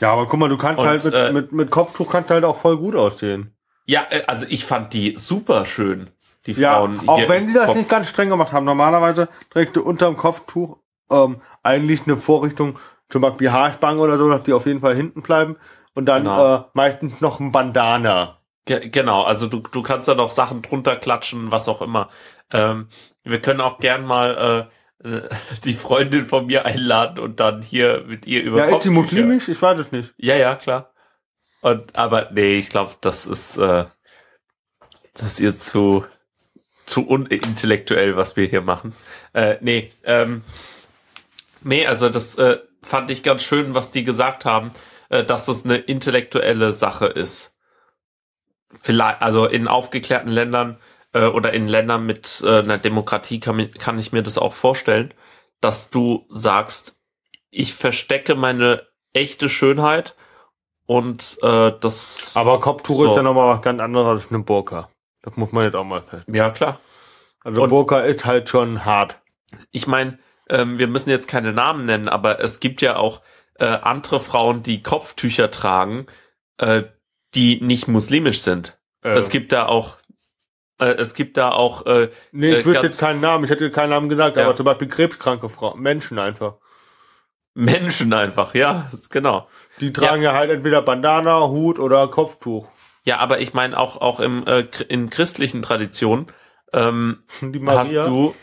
C: Ja, aber guck mal, du kannst
B: Und,
C: halt mit,
B: äh,
C: mit, mit Kopftuch kannst halt auch voll gut aussehen.
B: Ja, äh, also ich fand die super schön, die
C: Ja,
B: Frauen.
C: auch wenn die das
B: Kopf-
C: nicht ganz streng gemacht haben. Normalerweise trägst du unterm Kopftuch ähm, eigentlich eine Vorrichtung, zum Beispiel Haarspangen oder so, dass die auf jeden Fall hinten bleiben. Und dann
B: Genau.
C: äh, meistens noch ein Bandana.
B: Ge genau, also du, du kannst da noch Sachen drunter klatschen, was auch immer. Ähm, wir können auch gern mal äh, äh, die Freundin von mir einladen und dann hier mit ihr über
C: Ja, muslimisch? Ich weiß es nicht.
B: Ja, ja, klar. Und aber nee, ich glaube, das ist äh, das ist ihr zu zu unintellektuell, was wir hier machen. Äh, nee, ähm, nee, also das äh, fand ich ganz schön, was die gesagt haben, äh, dass das eine intellektuelle Sache ist. Vielleicht, also in aufgeklärten Ländern äh, oder in Ländern mit äh, einer Demokratie kann, kann ich mir das auch vorstellen, dass du sagst, ich verstecke meine echte Schönheit und äh, das.
C: Aber Kopftuch
B: So.
C: ist ja nochmal was ganz anderes als eine Burka. Das muss man jetzt auch mal feststellen.
B: ja klar.
C: Also
B: Und-
C: Burka ist halt schon hart.
B: Ich meine, ähm, wir müssen jetzt keine Namen nennen, aber es gibt ja auch äh, andere Frauen, die Kopftücher tragen, äh, die nicht muslimisch sind.
C: Äh,
B: Es gibt da auch, es gibt da auch, äh,
C: nee,
B: äh,
C: ich würde
B: ganz-
C: jetzt keinen Namen, ich hätte keinen Namen gesagt,
B: Ja.
C: aber zum Beispiel krebskranke Frauen, Menschen einfach.
B: Menschen einfach, ja, genau.
C: Die tragen ja, halt entweder Bandana, Hut oder Kopftuch.
B: Ja, aber ich meine auch auch im äh, in christlichen Traditionen ähm, hast du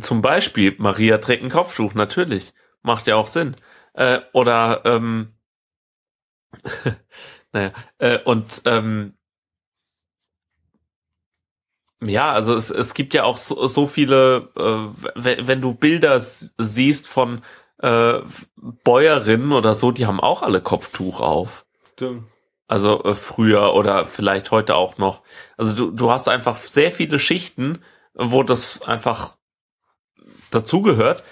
B: zum Beispiel Maria trägt ein Kopftuch, natürlich macht ja auch Sinn. Äh, oder ähm, naja äh, und ähm, ja, also es, es gibt ja auch so, so viele, äh, wenn, wenn du Bilder siehst von äh, Bäuerinnen oder so, die haben auch alle Kopftuch auf.
C: Stimmt.
B: Also äh, früher oder vielleicht heute auch noch. Also du, du hast einfach sehr viele Schichten, wo das einfach dazugehört.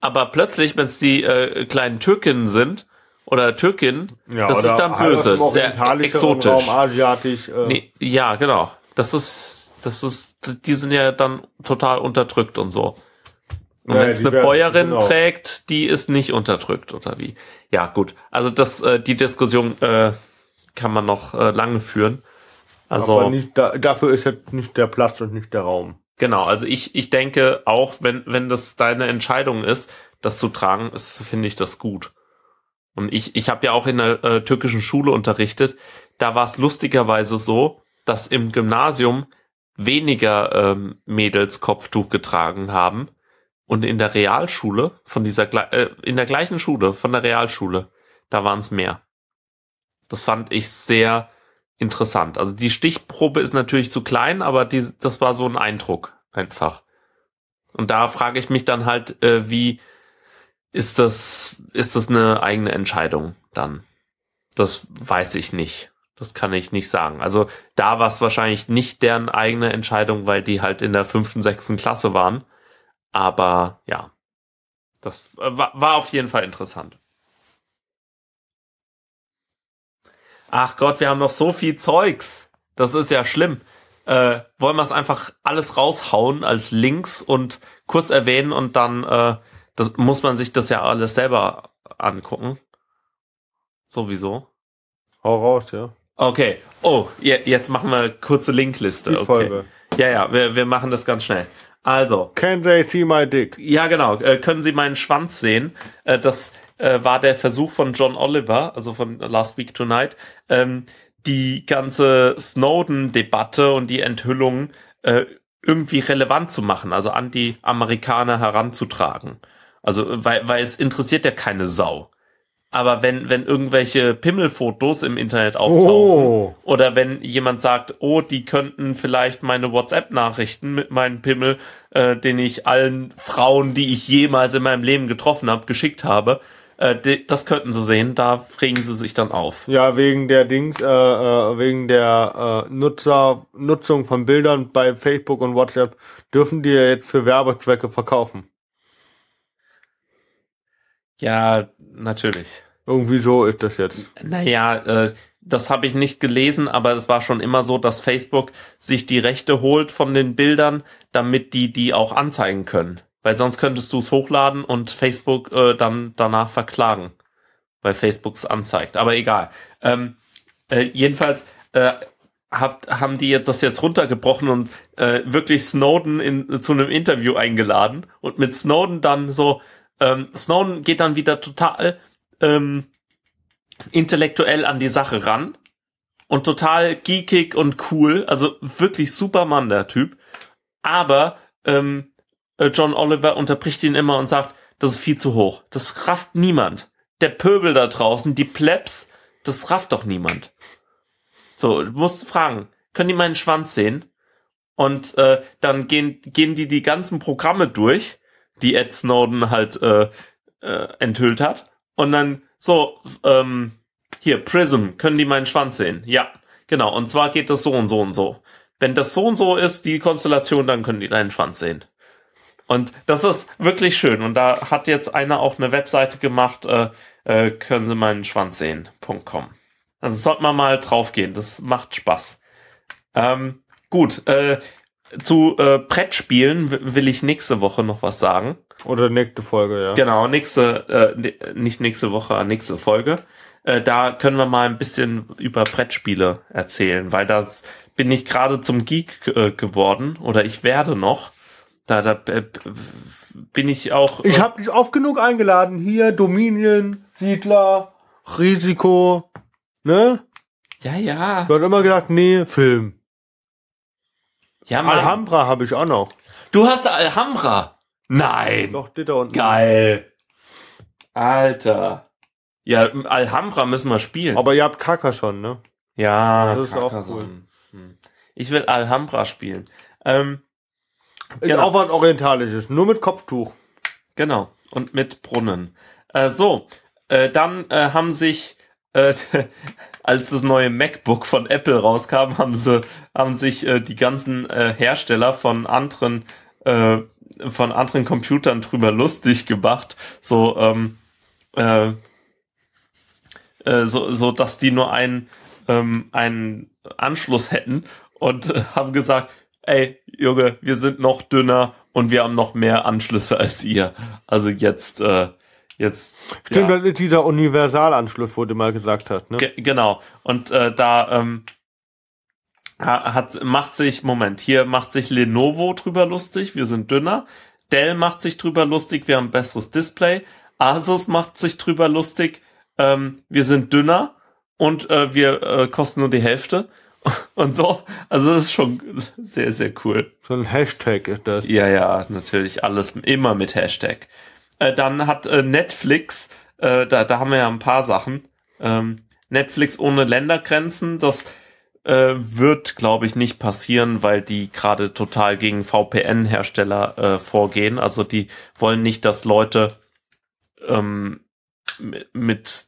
B: Aber plötzlich, wenn es die äh, kleinen Türkinnen sind oder Türkinnen,
C: Ja,
B: das
C: oder
B: ist dann böse, sehr exotisch.
C: Raum, asiatisch. Äh,
B: Nee, ja, genau. Das ist, das ist, die sind ja dann total unterdrückt und so. Und
C: Ja,
B: wenn es eine
C: werden-
B: Bäuerin
C: genau.
B: trägt, die ist nicht unterdrückt oder wie? Ja, gut. Also das, äh, die Diskussion äh, kann man noch äh, lange führen. Also
C: aber nicht, da, dafür ist jetzt nicht der Platz und nicht der Raum.
B: genau. Also ich, ich denke auch, wenn wenn das deine Entscheidung ist, das zu tragen, ist, finde ich das gut. Und ich, ich habe ja auch in der äh, türkischen Schule unterrichtet. Da war es lustigerweise so, dass im Gymnasium weniger ähm, Mädels Kopftuch getragen haben und in der Realschule von dieser äh, in der gleichen Schule von der Realschule da waren es mehr. Das fand ich sehr interessant. Also die Stichprobe ist natürlich zu klein, aber die, das war so ein Eindruck einfach. Und da frage ich mich dann halt, äh, wie ist das, ist das eine eigene Entscheidung dann? Das weiß ich nicht. Das kann ich nicht sagen. Also da war es wahrscheinlich nicht deren eigene Entscheidung, weil die halt in der fünften, sechsten Klasse waren. Aber ja, das war, war auf jeden Fall interessant. Ach Gott, wir haben noch so viel Zeugs. Das ist ja schlimm. Äh, wollen wir es einfach alles raushauen als Links und kurz erwähnen und dann äh, das muss man sich das ja alles selber angucken. Sowieso.
C: Hau raus, ja.
B: Okay. Oh, je, jetzt machen wir kurze Linkliste.
C: Die
B: okay.
C: Folge.
B: Ja, ja, wir, wir machen das ganz schnell. Also,
C: Can they see my dick?
B: ja, genau. Äh, können Sie meinen Schwanz sehen? Äh, das äh, war der Versuch von John Oliver, also von Last Week Tonight, ähm, die ganze Snowden-Debatte und die Enthüllung äh, irgendwie relevant zu machen, also an die Amerikaner heranzutragen. Also, weil, weil es interessiert ja keine Sau. Aber wenn, wenn irgendwelche Pimmelfotos im Internet auftauchen
C: Oh.
B: oder wenn jemand sagt, oh, die könnten vielleicht meine WhatsApp-Nachrichten mit meinem Pimmel, äh, den ich allen Frauen, die ich jemals in meinem Leben getroffen habe, geschickt habe, äh, die, das könnten sie sehen, da regen sie sich dann auf.
C: Ja, wegen der Dings, äh, äh, wegen der äh, Nutzer, Nutzung von Bildern bei Facebook und WhatsApp dürfen die ja jetzt für Werbezwecke verkaufen.
B: Ja, natürlich.
C: Irgendwie so ist das jetzt.
B: Naja, äh, das habe ich nicht gelesen, aber es war schon immer so, dass Facebook sich die Rechte holt von den Bildern, damit die die auch anzeigen können. Weil sonst könntest du es hochladen und Facebook äh, dann danach verklagen, weil Facebook es anzeigt. Aber egal. Ähm, äh, jedenfalls äh, habt, haben die jetzt das jetzt runtergebrochen und äh, wirklich Snowden in, zu einem Interview eingeladen und mit Snowden dann so, ähm, Snowden geht dann wieder total ähm, intellektuell an die Sache ran und total geekig und cool, also wirklich super Mann der Typ. Aber ähm, äh, John Oliver unterbricht ihn immer und sagt, das ist viel zu hoch. Das rafft niemand. Der Pöbel da draußen, die Plebs, das rafft doch niemand. So, du musst fragen, können die meinen Schwanz sehen? Und äh, dann gehen, gehen die die ganzen Programme durch, die Ed Snowden halt äh, äh, enthüllt hat. Und dann so, ähm, hier, Prism, können die meinen Schwanz sehen? Ja, genau. Und zwar geht das so und so und so. Wenn das so und so ist, die Konstellation, dann können die deinen Schwanz sehen. Und das ist wirklich schön. Und da hat jetzt einer auch eine Webseite gemacht, äh, äh, können Sie meinen Schwanz sehen.com. Also sollte man mal draufgehen. Das macht Spaß. Ähm, gut, äh, zu äh, Brettspielen will ich nächste Woche noch was sagen.
C: Oder nächste Folge, ja.
B: Genau, nächste, äh, nicht nächste Woche, äh, nächste Folge. Äh, da können wir mal ein bisschen über Brettspiele erzählen, weil das bin ich gerade zum Geek äh, geworden oder ich werde noch. Da, da äh, bin ich auch.
C: Ich
B: äh,
C: habe dich oft genug eingeladen. Hier, Dominion, Siedler, Risiko. Ne?
B: ja, ja.
C: Du hast immer gesagt, nee, Film.
B: Ja, Mann.
C: Alhambra habe ich auch noch.
B: Du hast Alhambra. Nein.
C: Doch, da unten.
B: Geil. Alter. Ja, Alhambra müssen wir spielen.
C: Aber ihr habt Carcassonne, ne?
B: ja,
C: Das ist auch
B: Carcassonne. Hm. Ich will Alhambra spielen. Ähm,
C: Ist
B: Genau.
C: auch was Orientalisches. Nur mit Kopftuch.
B: Genau. Und mit Brunnen. Äh, so, äh, dann äh, haben sich, äh, als das neue MacBook von Apple rauskam, haben sie, haben sich äh, die ganzen äh, Hersteller von anderen, äh, von anderen Computern drüber lustig gemacht. So, ähm, äh, äh, so, so, dass die nur einen, ähm, einen Anschluss hätten und äh, haben gesagt, ey, Junge, wir sind noch dünner und wir haben noch mehr Anschlüsse als ihr. Also jetzt, äh, jetzt.
C: Stimmt,
B: ja.
C: das ist dieser Universalanschluss, wo du mal gesagt hast, ne?
B: Ge genau. Und äh, da ähm, ha- hat macht sich Moment hier macht sich Lenovo drüber lustig. Wir sind dünner. Dell macht sich drüber lustig. Wir haben ein besseres Display. Asus macht sich drüber lustig. Ähm, wir sind dünner und äh, wir äh, kosten nur die Hälfte und so. Also das ist schon sehr sehr cool.
C: So ein Hashtag ist das.
B: Ja, ja, natürlich alles immer mit Hashtag. Äh, dann hat äh, Netflix, äh, da, da haben wir ja ein paar Sachen. Ähm, Netflix ohne Ländergrenzen, das äh, wird, glaube ich, nicht passieren, weil die gerade total gegen VPN-Hersteller vorgehen. Also die wollen nicht, dass Leute ähm, mit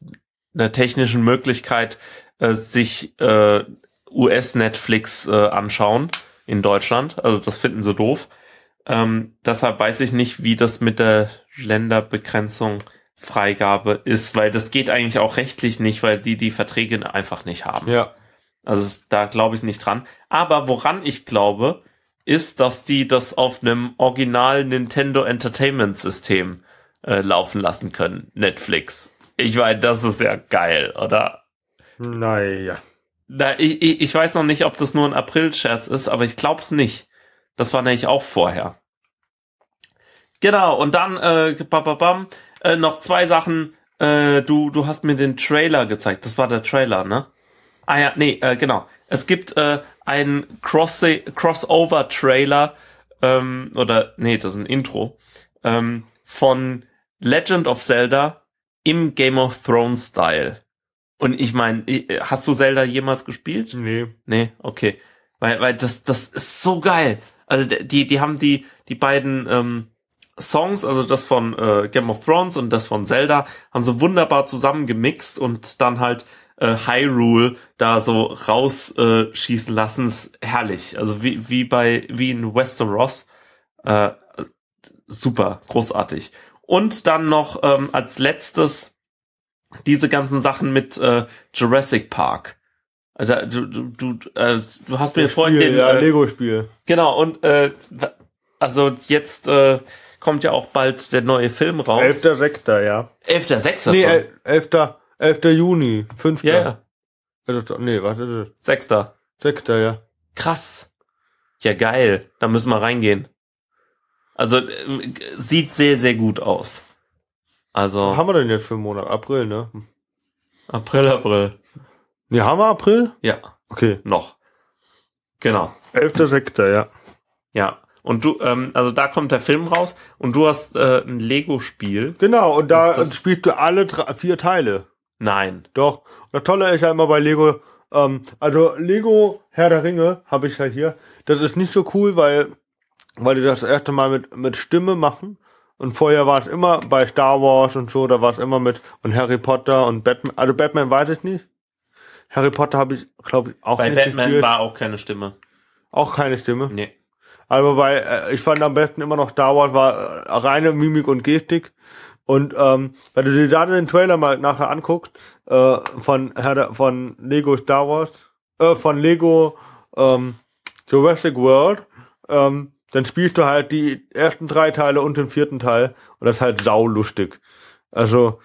B: einer technischen Möglichkeit äh, sich äh, US-Netflix äh, anschauen in Deutschland. Also das finden sie doof. Ähm, deshalb weiß ich nicht, wie das mit der Länderbegrenzung Freigabe ist, weil das geht eigentlich auch rechtlich nicht, weil die die Verträge einfach nicht haben.
C: Ja.
B: Also da glaube ich nicht dran. Aber woran ich glaube, ist, dass die das auf einem original Nintendo Entertainment System äh, laufen lassen können. Netflix. Ich meine, das ist ja geil, oder?
C: Naja.
B: Na, ich, ich, ich weiß noch nicht, ob das nur ein April-Scherz ist, aber ich glaube es nicht. Das war nämlich auch vorher. Genau, und dann äh, bam, bam, bam, äh, noch zwei Sachen. Äh, du, du hast mir den Trailer gezeigt. Das war der Trailer, ne? Ah ja, nee, äh, genau. Es gibt äh, einen Cross Crossover-Trailer, ähm, oder nee, das ist ein Intro, ähm, von Legend of Zelda im Game of Thrones Style. Und ich meine, hast du Zelda jemals gespielt?
C: Nee.
B: Nee, okay. Weil, weil das, das ist so geil. Also die, die haben die, die beiden ähm, Songs, also das von äh, Game of Thrones und das von Zelda, haben so wunderbar zusammengemixt und dann halt äh, Hyrule da so rausschießen äh, lassen, ist herrlich. Also wie, wie bei, wie in Westeros. Äh, super, großartig. Und dann noch ähm, als letztes diese ganzen Sachen mit äh, Jurassic Park. Also, du, du, du, äh, du hast mir vorhin den,
C: ja,
B: äh,
C: Lego-Spiel.
B: Genau, und äh, also jetzt äh, kommt ja auch bald der neue Film raus.
C: 11.6. ja.
B: 11.6.
C: Nee,
B: schon.
C: el- 11. 11. Juni. 5.
B: ja, ja.
C: Also, Nee, warte.
B: 6.
C: 6. ja.
B: Krass. Ja, geil. Da müssen wir reingehen. Also äh, sieht sehr, sehr gut aus. Also
C: Was haben wir denn jetzt für einen Monat? April, ne?
B: April, April.
C: Nee, haben wir April?
B: Ja,
C: Okay.
B: noch. Genau.
C: 11.6. ja.
B: Ja. Und du, ähm, also da kommt der Film raus und du hast äh, ein Lego-Spiel.
C: Genau, und da
B: Das-
C: spielst du alle drei, vier Teile.
B: Nein.
C: Doch. Und das Tolle ist ja immer bei Lego, ähm, also Lego Herr der Ringe habe ich ja hier. Das ist nicht so cool, weil, weil die das erste Mal mit, mit Stimme machen. Und vorher war es immer bei Star Wars und so, da war es immer mit und Harry Potter und Batman. Also Batman weiß ich nicht. Harry Potter habe ich, glaube ich, auch
B: Bei
C: nicht
B: Batman
C: gespielt.
B: war auch keine Stimme.
C: Auch keine Stimme.
B: Nee.
C: Aber bei, äh, ich fand am besten immer noch Star Wars war äh, reine Mimik und Gestik. Und ähm, wenn du dir da den Trailer mal nachher anguckst, äh, von, von Lego Star Wars, äh, von Lego ähm, Jurassic World, ähm, dann spielst du halt die ersten drei Teile und den vierten Teil und das ist halt saulustig. Also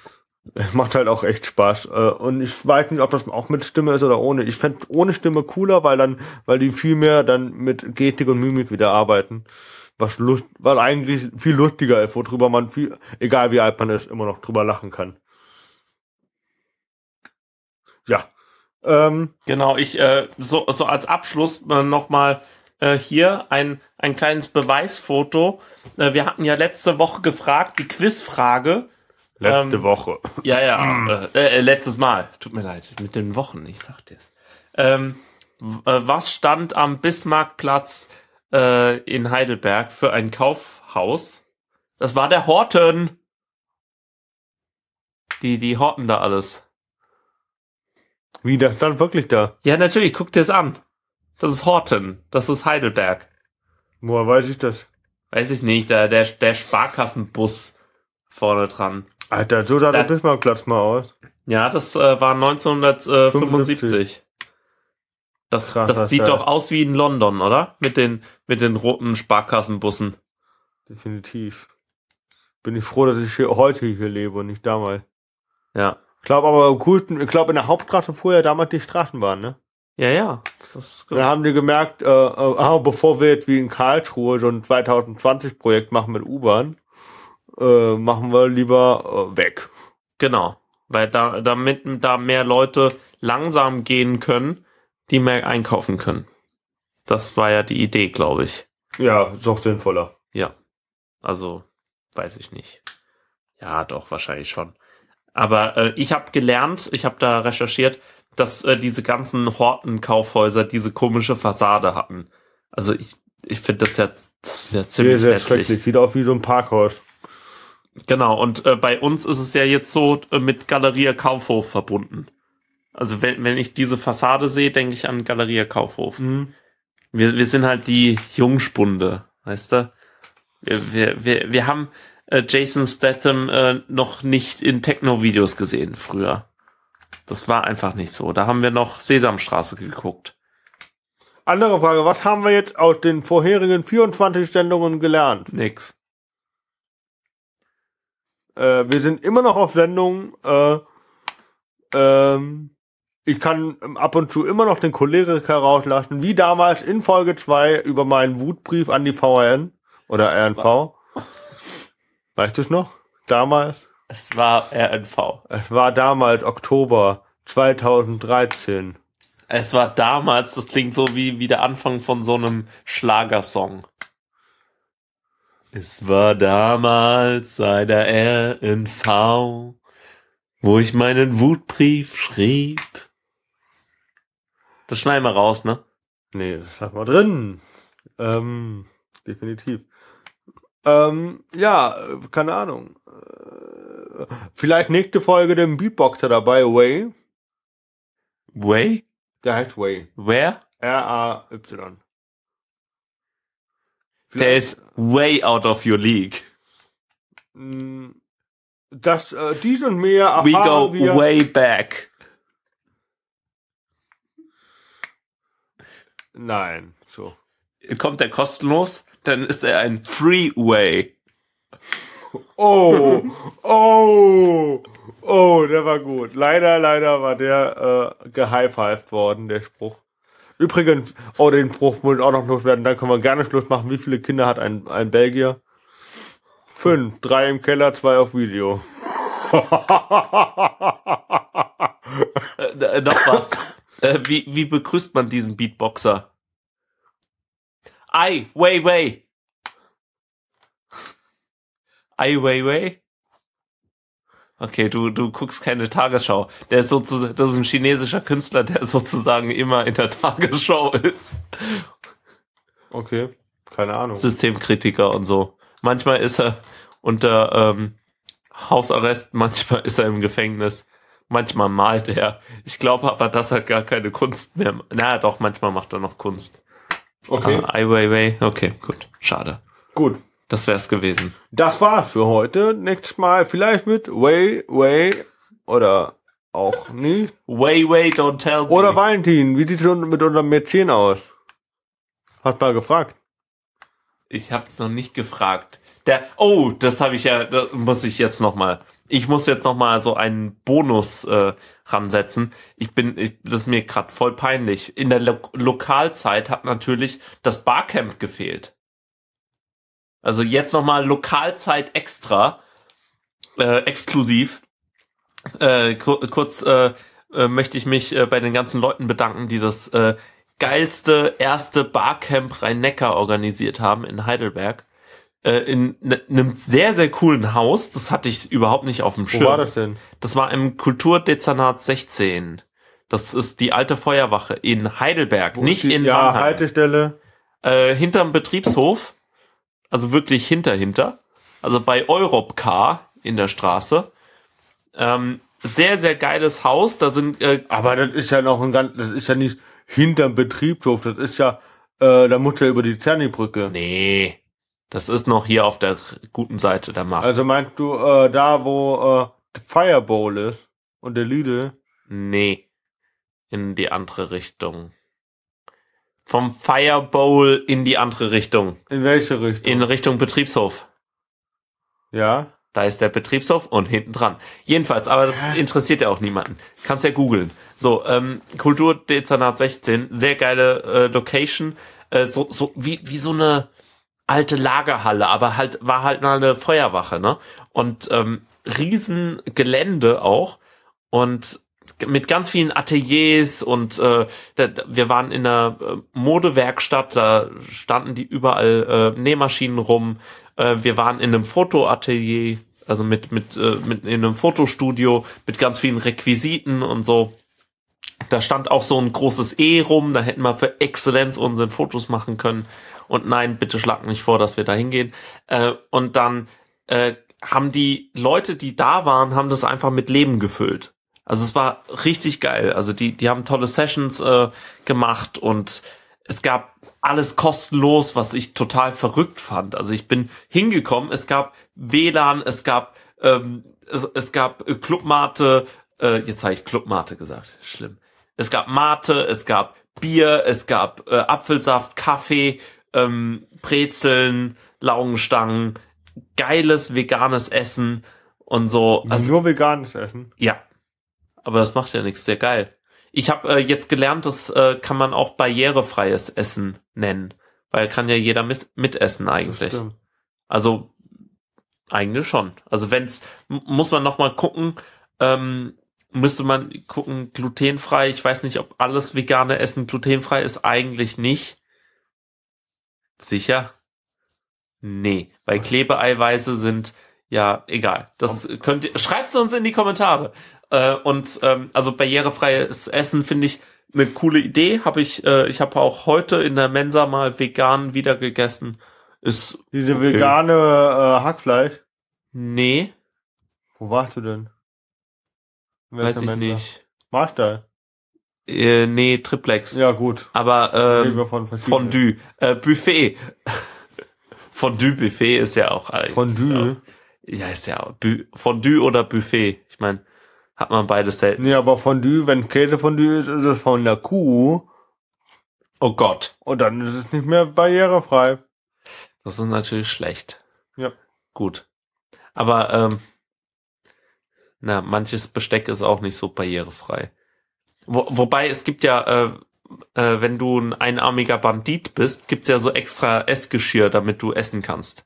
C: macht halt auch echt Spaß. Äh, und ich weiß nicht, ob das auch mit Stimme ist oder ohne. Ich fände ohne Stimme cooler, weil dann, weil die viel mehr dann mit Gestik und Mimik wieder arbeiten. Was lust, was eigentlich viel lustiger ist, worüber man viel, egal wie alt man ist, immer noch drüber lachen kann. Ja. Ähm,
B: Genau, ich äh, so, so als Abschluss äh, nochmal äh, hier ein, ein kleines Beweisfoto. Äh, wir hatten ja letzte Woche gefragt, die Quizfrage.
C: Letzte
B: Ähm,
C: Woche.
B: Ja, ja, äh, äh, letztes Mal. Tut mir leid, mit den Wochen, ich sag dir's. Ähm, äh, was stand am Bismarckplatz äh, in Heidelberg für ein Kaufhaus? Das war der Horten. Die, die horten da alles.
C: Wie das dann wirklich da?
B: Ja, natürlich, guck dir das an. Das ist Horten. Das ist Heidelberg.
C: Woher weiß ich das?
B: Weiß ich nicht, der, der, der Sparkassenbus vorne dran.
C: Alter, so sah der Bismarckplatz mal aus.
B: Ja, das äh, war 1975. Das,
C: Krass,
B: das sieht
C: da-
B: doch aus wie in London, oder? Mit den, mit den roten Sparkassenbussen.
C: Definitiv. Bin ich froh, dass ich hier heute hier lebe und nicht damals.
B: Ja.
C: Ich glaube aber coolsten, ich glaube in der Hauptstraße vorher damals die Straßenbahn, ne?
B: Ja, ja. Das ist gut.
C: Dann haben die gemerkt, äh, äh, bevor wir jetzt wie in Karlsruhe so ein 2020-Projekt machen mit U-Bahn, äh, machen wir lieber äh, weg.
B: Genau. Weil da, damit da mehr Leute langsam gehen können, die mehr einkaufen können. Das war ja die Idee, glaube ich.
C: Ja, ist auch sinnvoller.
B: Ja. Also, weiß ich nicht. Ja, doch, wahrscheinlich schon. Aber äh, ich habe gelernt, ich habe da recherchiert, dass äh, diese ganzen Horten-Kaufhäuser diese komische Fassade hatten. Also ich, ich finde das ja, das ist ja
C: Sehr,
B: ziemlich
C: sehr
B: hässlich.
C: schrecklich. Sieht aus wie so ein Parkhaus.
B: Genau, und äh, bei uns ist es ja jetzt so äh, mit Galeria Kaufhof verbunden. Also wenn, wenn ich diese Fassade sehe, denke ich an Galeria Kaufhof.
C: Mhm.
B: Wir, wir sind halt die Jungspunde, weißt du? Wir, wir, wir, wir haben äh, Jason Statham äh, noch nicht in Techno-Videos gesehen früher. Das war einfach nicht so. Da haben wir noch Sesamstraße geguckt.
C: Andere Frage, was haben wir jetzt aus den vorherigen 24 Sendungen gelernt?
B: Nix.
C: Äh, wir sind immer noch auf Sendung. Äh, ähm, ich kann ab und zu immer noch den Choleriker rauslassen, wie damals in Folge 2 über meinen Wutbrief an die VRN oder RNV. Weißt du es noch? Damals?
B: Es war RNV.
C: Es war damals Oktober 2013.
B: Es war damals, das klingt so wie, wie der Anfang von so einem Schlagersong. Es war damals bei der RNV, wo ich meinen Wutbrief schrieb. Das schneiden wir raus, ne?
C: Nee, das hat mal drin. Ähm, definitiv. Ähm, ja, keine Ahnung. Äh, Vielleicht nächste Folge den Beatboxer dabei, Way.
B: Way?
C: Der heißt Way.
B: Where?
C: R-A-Y.
B: Der ist way out of your league.
C: mh, Das, äh, dies und mehr
B: We
C: erfahren
B: go
C: wir.
B: way back.
C: Nein, so.
B: Kommt er kostenlos, dann ist er ein Freeway.
C: Oh, oh, oh, der war gut. Leider, leider war der äh, gehighfived worden, der Spruch. Übrigens, oh, den Spruch muss auch noch loswerden, dann können wir gerne Schluss machen. Wie viele Kinder hat ein, ein Belgier? Fünf, drei im Keller, zwei auf Video.
B: Äh, äh, noch was. äh, wie, wie begrüßt man diesen Beatboxer? Ai Weiwei. Ai Weiwei. Okay, du, du guckst keine Tagesschau. Der ist sozusagen, das ist ein chinesischer Künstler, der sozusagen immer in der Tagesschau ist.
C: Okay, keine Ahnung.
B: Systemkritiker und so. Manchmal ist er unter ähm, Hausarrest, manchmal ist er im Gefängnis, manchmal malt er. Ich glaube aber, dass er gar keine Kunst mehr. Na doch, manchmal macht er noch Kunst.
C: Okay,
B: Ah, Ai Weiwei. Okay, gut. Schade.
C: gut.
B: Das wär's gewesen.
C: Das war's für heute. Nächstes Mal vielleicht mit Way, Way oder auch nicht.
B: Weiwei, don't tell me.
C: Oder Valentin, wie sieht es mit unserem Mädchen aus? Hat mal gefragt.
B: Ich hab's noch nicht gefragt. Der, oh, das habe ich ja, das muss ich jetzt noch mal. Ich muss jetzt noch mal so einen Bonus äh, ransetzen. Ich bin, ich, das ist mir gerade voll peinlich. In der Lo Lokalzeit hat natürlich das Barcamp gefehlt. Also jetzt noch mal Lokalzeit extra, äh, exklusiv. Äh, kur kurz äh, äh, möchte ich mich äh, bei den ganzen Leuten bedanken, die das äh, geilste erste Barcamp Rhein-Neckar organisiert haben in Heidelberg. Äh, in ne- einem sehr, sehr coolen Haus. Das hatte ich überhaupt nicht auf dem
C: Wo
B: Schirm.
C: war das denn?
B: Das war im Kulturdezernat 16. Das ist die alte Feuerwache in Heidelberg,
C: Wo
B: nicht
C: die-
B: in
C: Ja,
B: Mannheim.
C: Haltestelle.
B: Äh, hinterm Betriebshof, also wirklich hinter, hinter. Also bei Europcar in der Straße. Ähm, sehr, sehr geiles Haus. Da sind äh,
C: Aber das ist ja noch ein ganz, das ist ja nicht hinterm Betriebshof, das ist ja, äh, da muss ja über die Zerni-Brücke.
B: Nee, das ist noch hier auf der guten Seite der Macht.
C: Also meinst du, äh, da wo äh, Fireball ist und der Lidl?
B: Nee, in die andere Richtung. Vom Firebowl in die andere Richtung.
C: In welche Richtung?
B: In Richtung Betriebshof.
C: ja.
B: Da ist der Betriebshof und hinten dran. Jedenfalls, aber das interessiert ja auch niemanden. Kannst ja googeln. So, ähm, Kulturdezernat 16, sehr geile äh, Location. Äh, so, so wie, wie so eine alte Lagerhalle, aber halt war halt mal eine Feuerwache, ne? Und ähm, riesen Gelände auch und mit ganz vielen Ateliers und äh, da, wir waren in einer äh, Modewerkstatt, da standen die überall äh, Nähmaschinen rum. Äh, wir waren in einem Fotoatelier, also mit mit äh, mit in einem Fotostudio mit ganz vielen Requisiten und so. Da stand auch so ein großes E rum, da hätten wir für Exzellenz unseren Fotos machen können. Und nein, bitte schlag nicht vor, dass wir da hingehen. Äh, und dann äh, haben die Leute, die da waren, haben das einfach mit Leben gefüllt. Also es war richtig geil. Also die, die haben tolle Sessions äh, gemacht und es gab alles kostenlos, was ich total verrückt fand. Also ich bin hingekommen, es gab WLAN, es gab ähm, es, es gab äh, Clubmate, äh, jetzt habe ich Clubmate gesagt, schlimm. Es gab Mate, es gab Bier, es gab äh, Apfelsaft, Kaffee, ähm, Brezeln, Laugenstangen, geiles veganes Essen und so.
C: Also, Nur veganes Essen?
B: Ja. Aber das macht ja nichts, sehr geil. Ich habe äh, jetzt gelernt, das äh, kann man auch barrierefreies Essen nennen, weil kann ja jeder mit mitessen eigentlich. Also eigentlich schon. Also wenn's muss man noch mal gucken, ähm, müsste man gucken glutenfrei. Ich weiß nicht, ob alles vegane Essen glutenfrei ist. Eigentlich nicht. Sicher? Nee, weil Klebeeiweiße sind ja egal. Das könnt ihr schreibt uns in die Kommentare. Äh, und ähm, also barrierefreies Essen finde ich eine coole Idee. Habe ich äh, ich habe auch heute in der Mensa mal vegan wieder gegessen. Ist
C: diese okay. vegane äh, Hackfleisch?
B: Nee.
C: Wo warst du denn?
B: Weiß ich Mensa? nicht.
C: Markstein?
B: Äh, nee, Triplex.
C: Ja, gut.
B: Aber ähm, von Fondue. Äh, Buffet. Fondue-Buffet ist ja auch.
C: Fondue?
B: Ja, ist ja Bu Fondue oder Buffet. Ich meine, hat man beides selten.
C: Nee, aber Fondue, wenn Käsefondue ist, ist es von der Kuh.
B: Oh Gott.
C: Und dann ist es nicht mehr barrierefrei.
B: Das ist natürlich schlecht.
C: Ja.
B: Gut. Aber, ähm, na, manches Besteck ist auch nicht so barrierefrei. Wo, wobei es gibt ja, äh, äh, wenn du ein einarmiger Bandit bist, gibt's ja so extra Essgeschirr, damit du essen kannst.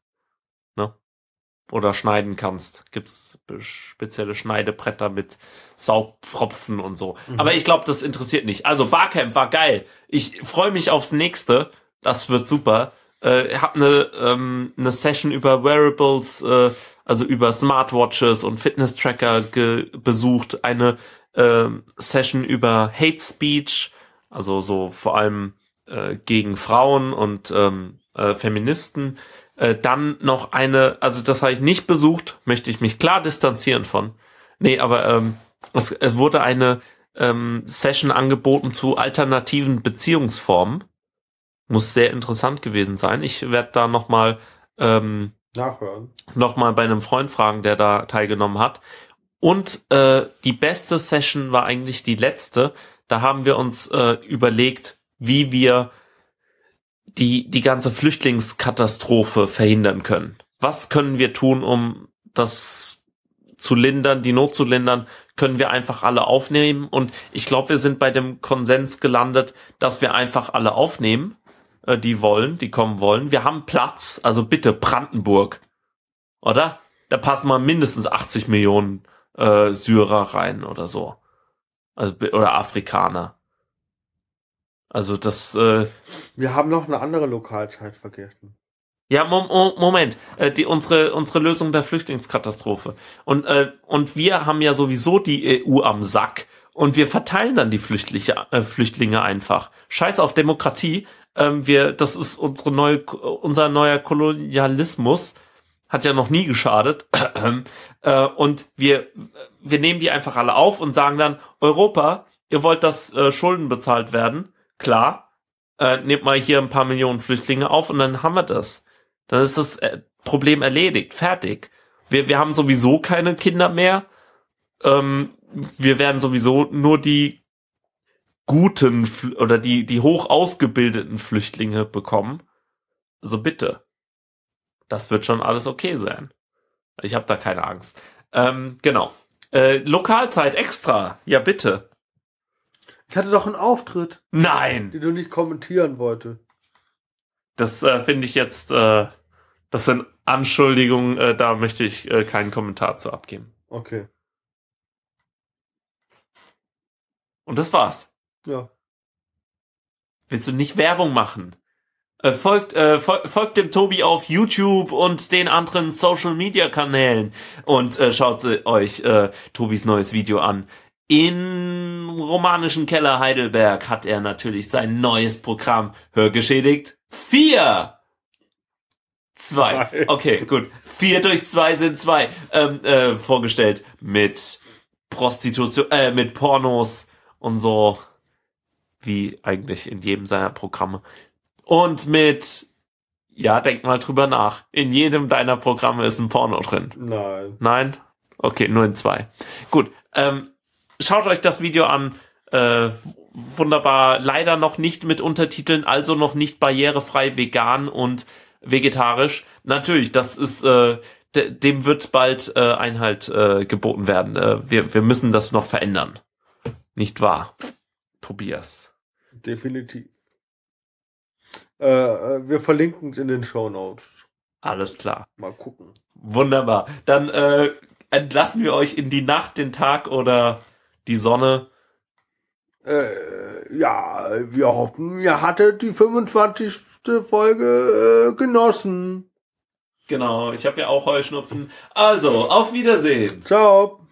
B: Ne? Oder schneiden kannst. Gibt's spezielle Schneidebretter mit Saugpfropfen und so. Mhm. Aber ich glaube, das interessiert nicht. Also Barcamp war geil. Ich freue mich aufs nächste. Das wird super. Äh, hab eine ähm, eine Session über Wearables, äh, also über Smartwatches und Fitness-Tracker besucht. Eine äh, Session über Hate Speech also so vor allem äh, gegen Frauen und ähm, äh, Feministen. Äh, dann noch eine, also das habe ich nicht besucht, möchte ich mich klar distanzieren von. Nee, aber ähm, es wurde eine ähm, Session angeboten zu alternativen Beziehungsformen. Muss sehr interessant gewesen sein. Ich werde da nochmal ähm,
C: nachhören.
B: Nochmal bei einem Freund fragen, der da teilgenommen hat. Und äh, die beste Session war eigentlich die letzte. Da haben wir uns äh, überlegt, wie wir die, die ganze Flüchtlingskatastrophe verhindern können. Was können wir tun, um das zu lindern, die Not zu lindern? Können wir einfach alle aufnehmen? Und ich glaube, wir sind bei dem Konsens gelandet, dass wir einfach alle aufnehmen, äh, die wollen, die kommen wollen. Wir haben Platz, also bitte Brandenburg, oder? Da passen mal mindestens 80 Millionen äh, Syrer rein oder so. Also, oder Afrikaner. Also das. Äh,
C: Wir haben noch eine andere Lokalzeit vergessen.
B: Ja, Mom Moment. Äh, die, unsere, unsere Lösung der Flüchtlingskatastrophe. Und, äh, und wir haben ja sowieso die EU am Sack. Und wir verteilen dann die Flüchtlinge, äh, Flüchtlinge einfach. Scheiß auf Demokratie. Ähm, wir, das ist unsere neue, unser neuer Kolonialismus. Hat ja noch nie geschadet. äh, und wir, wir nehmen die einfach alle auf und sagen dann, Europa, ihr wollt, dass äh, Schulden bezahlt werden, klar, äh, nehmt mal hier ein paar Millionen Flüchtlinge auf und dann haben wir das. Dann ist das äh, Problem erledigt, fertig. Wir, wir haben sowieso keine Kinder mehr. Ähm, wir werden sowieso nur die guten oder die, die hoch ausgebildeten Flüchtlinge bekommen. Also bitte. Das wird schon alles okay sein. Ich habe da keine Angst. Ähm, genau. Äh, Lokalzeit extra. Ja, bitte.
C: Ich hatte doch einen Auftritt.
B: Nein.
C: Den du nicht kommentieren wollte.
B: Das äh, finde ich jetzt, äh, das sind Anschuldigungen, äh, da möchte ich äh, keinen Kommentar zu abgeben.
C: Okay.
B: Und das war's.
C: Ja.
B: Willst du nicht Werbung machen? Äh, folgt, äh, fol folgt dem Tobi auf YouTube und den anderen Social Media Kanälen und äh, schaut euch äh, Tobis neues Video an. In romanischen Keller Heidelberg hat er natürlich sein neues Programm Hörgeschädigt 4. Zwei.
C: Zwei.
B: Okay, gut. Vier durch zwei sind zwei. Ähm, äh, vorgestellt mit Prostitution, äh, mit Pornos und so. Wie eigentlich in jedem seiner Programme. Und mit, ja, denk mal drüber nach. In jedem deiner Programme ist ein Porno drin.
C: Nein.
B: Nein? Okay, nur in zwei. Gut. Ähm, schaut euch das Video an. Äh, wunderbar. Leider noch nicht mit Untertiteln, also noch nicht barrierefrei vegan und vegetarisch. Natürlich, das ist, äh, de dem wird bald äh, Einhalt äh, geboten werden. Äh, wir, wir müssen das noch verändern. Nicht wahr, Tobias?
C: Definitiv. Äh, äh, wir verlinken es in den Show Notes.
B: Alles klar.
C: Mal gucken.
B: Wunderbar. Dann äh, entlassen wir euch in die Nacht, den Tag oder die Sonne.
C: Äh, ja, wir hoffen, ihr hattet die 25. Folge äh, genossen.
B: Genau, ich habe ja auch Heuschnupfen. Also, auf Wiedersehen.
C: Ciao.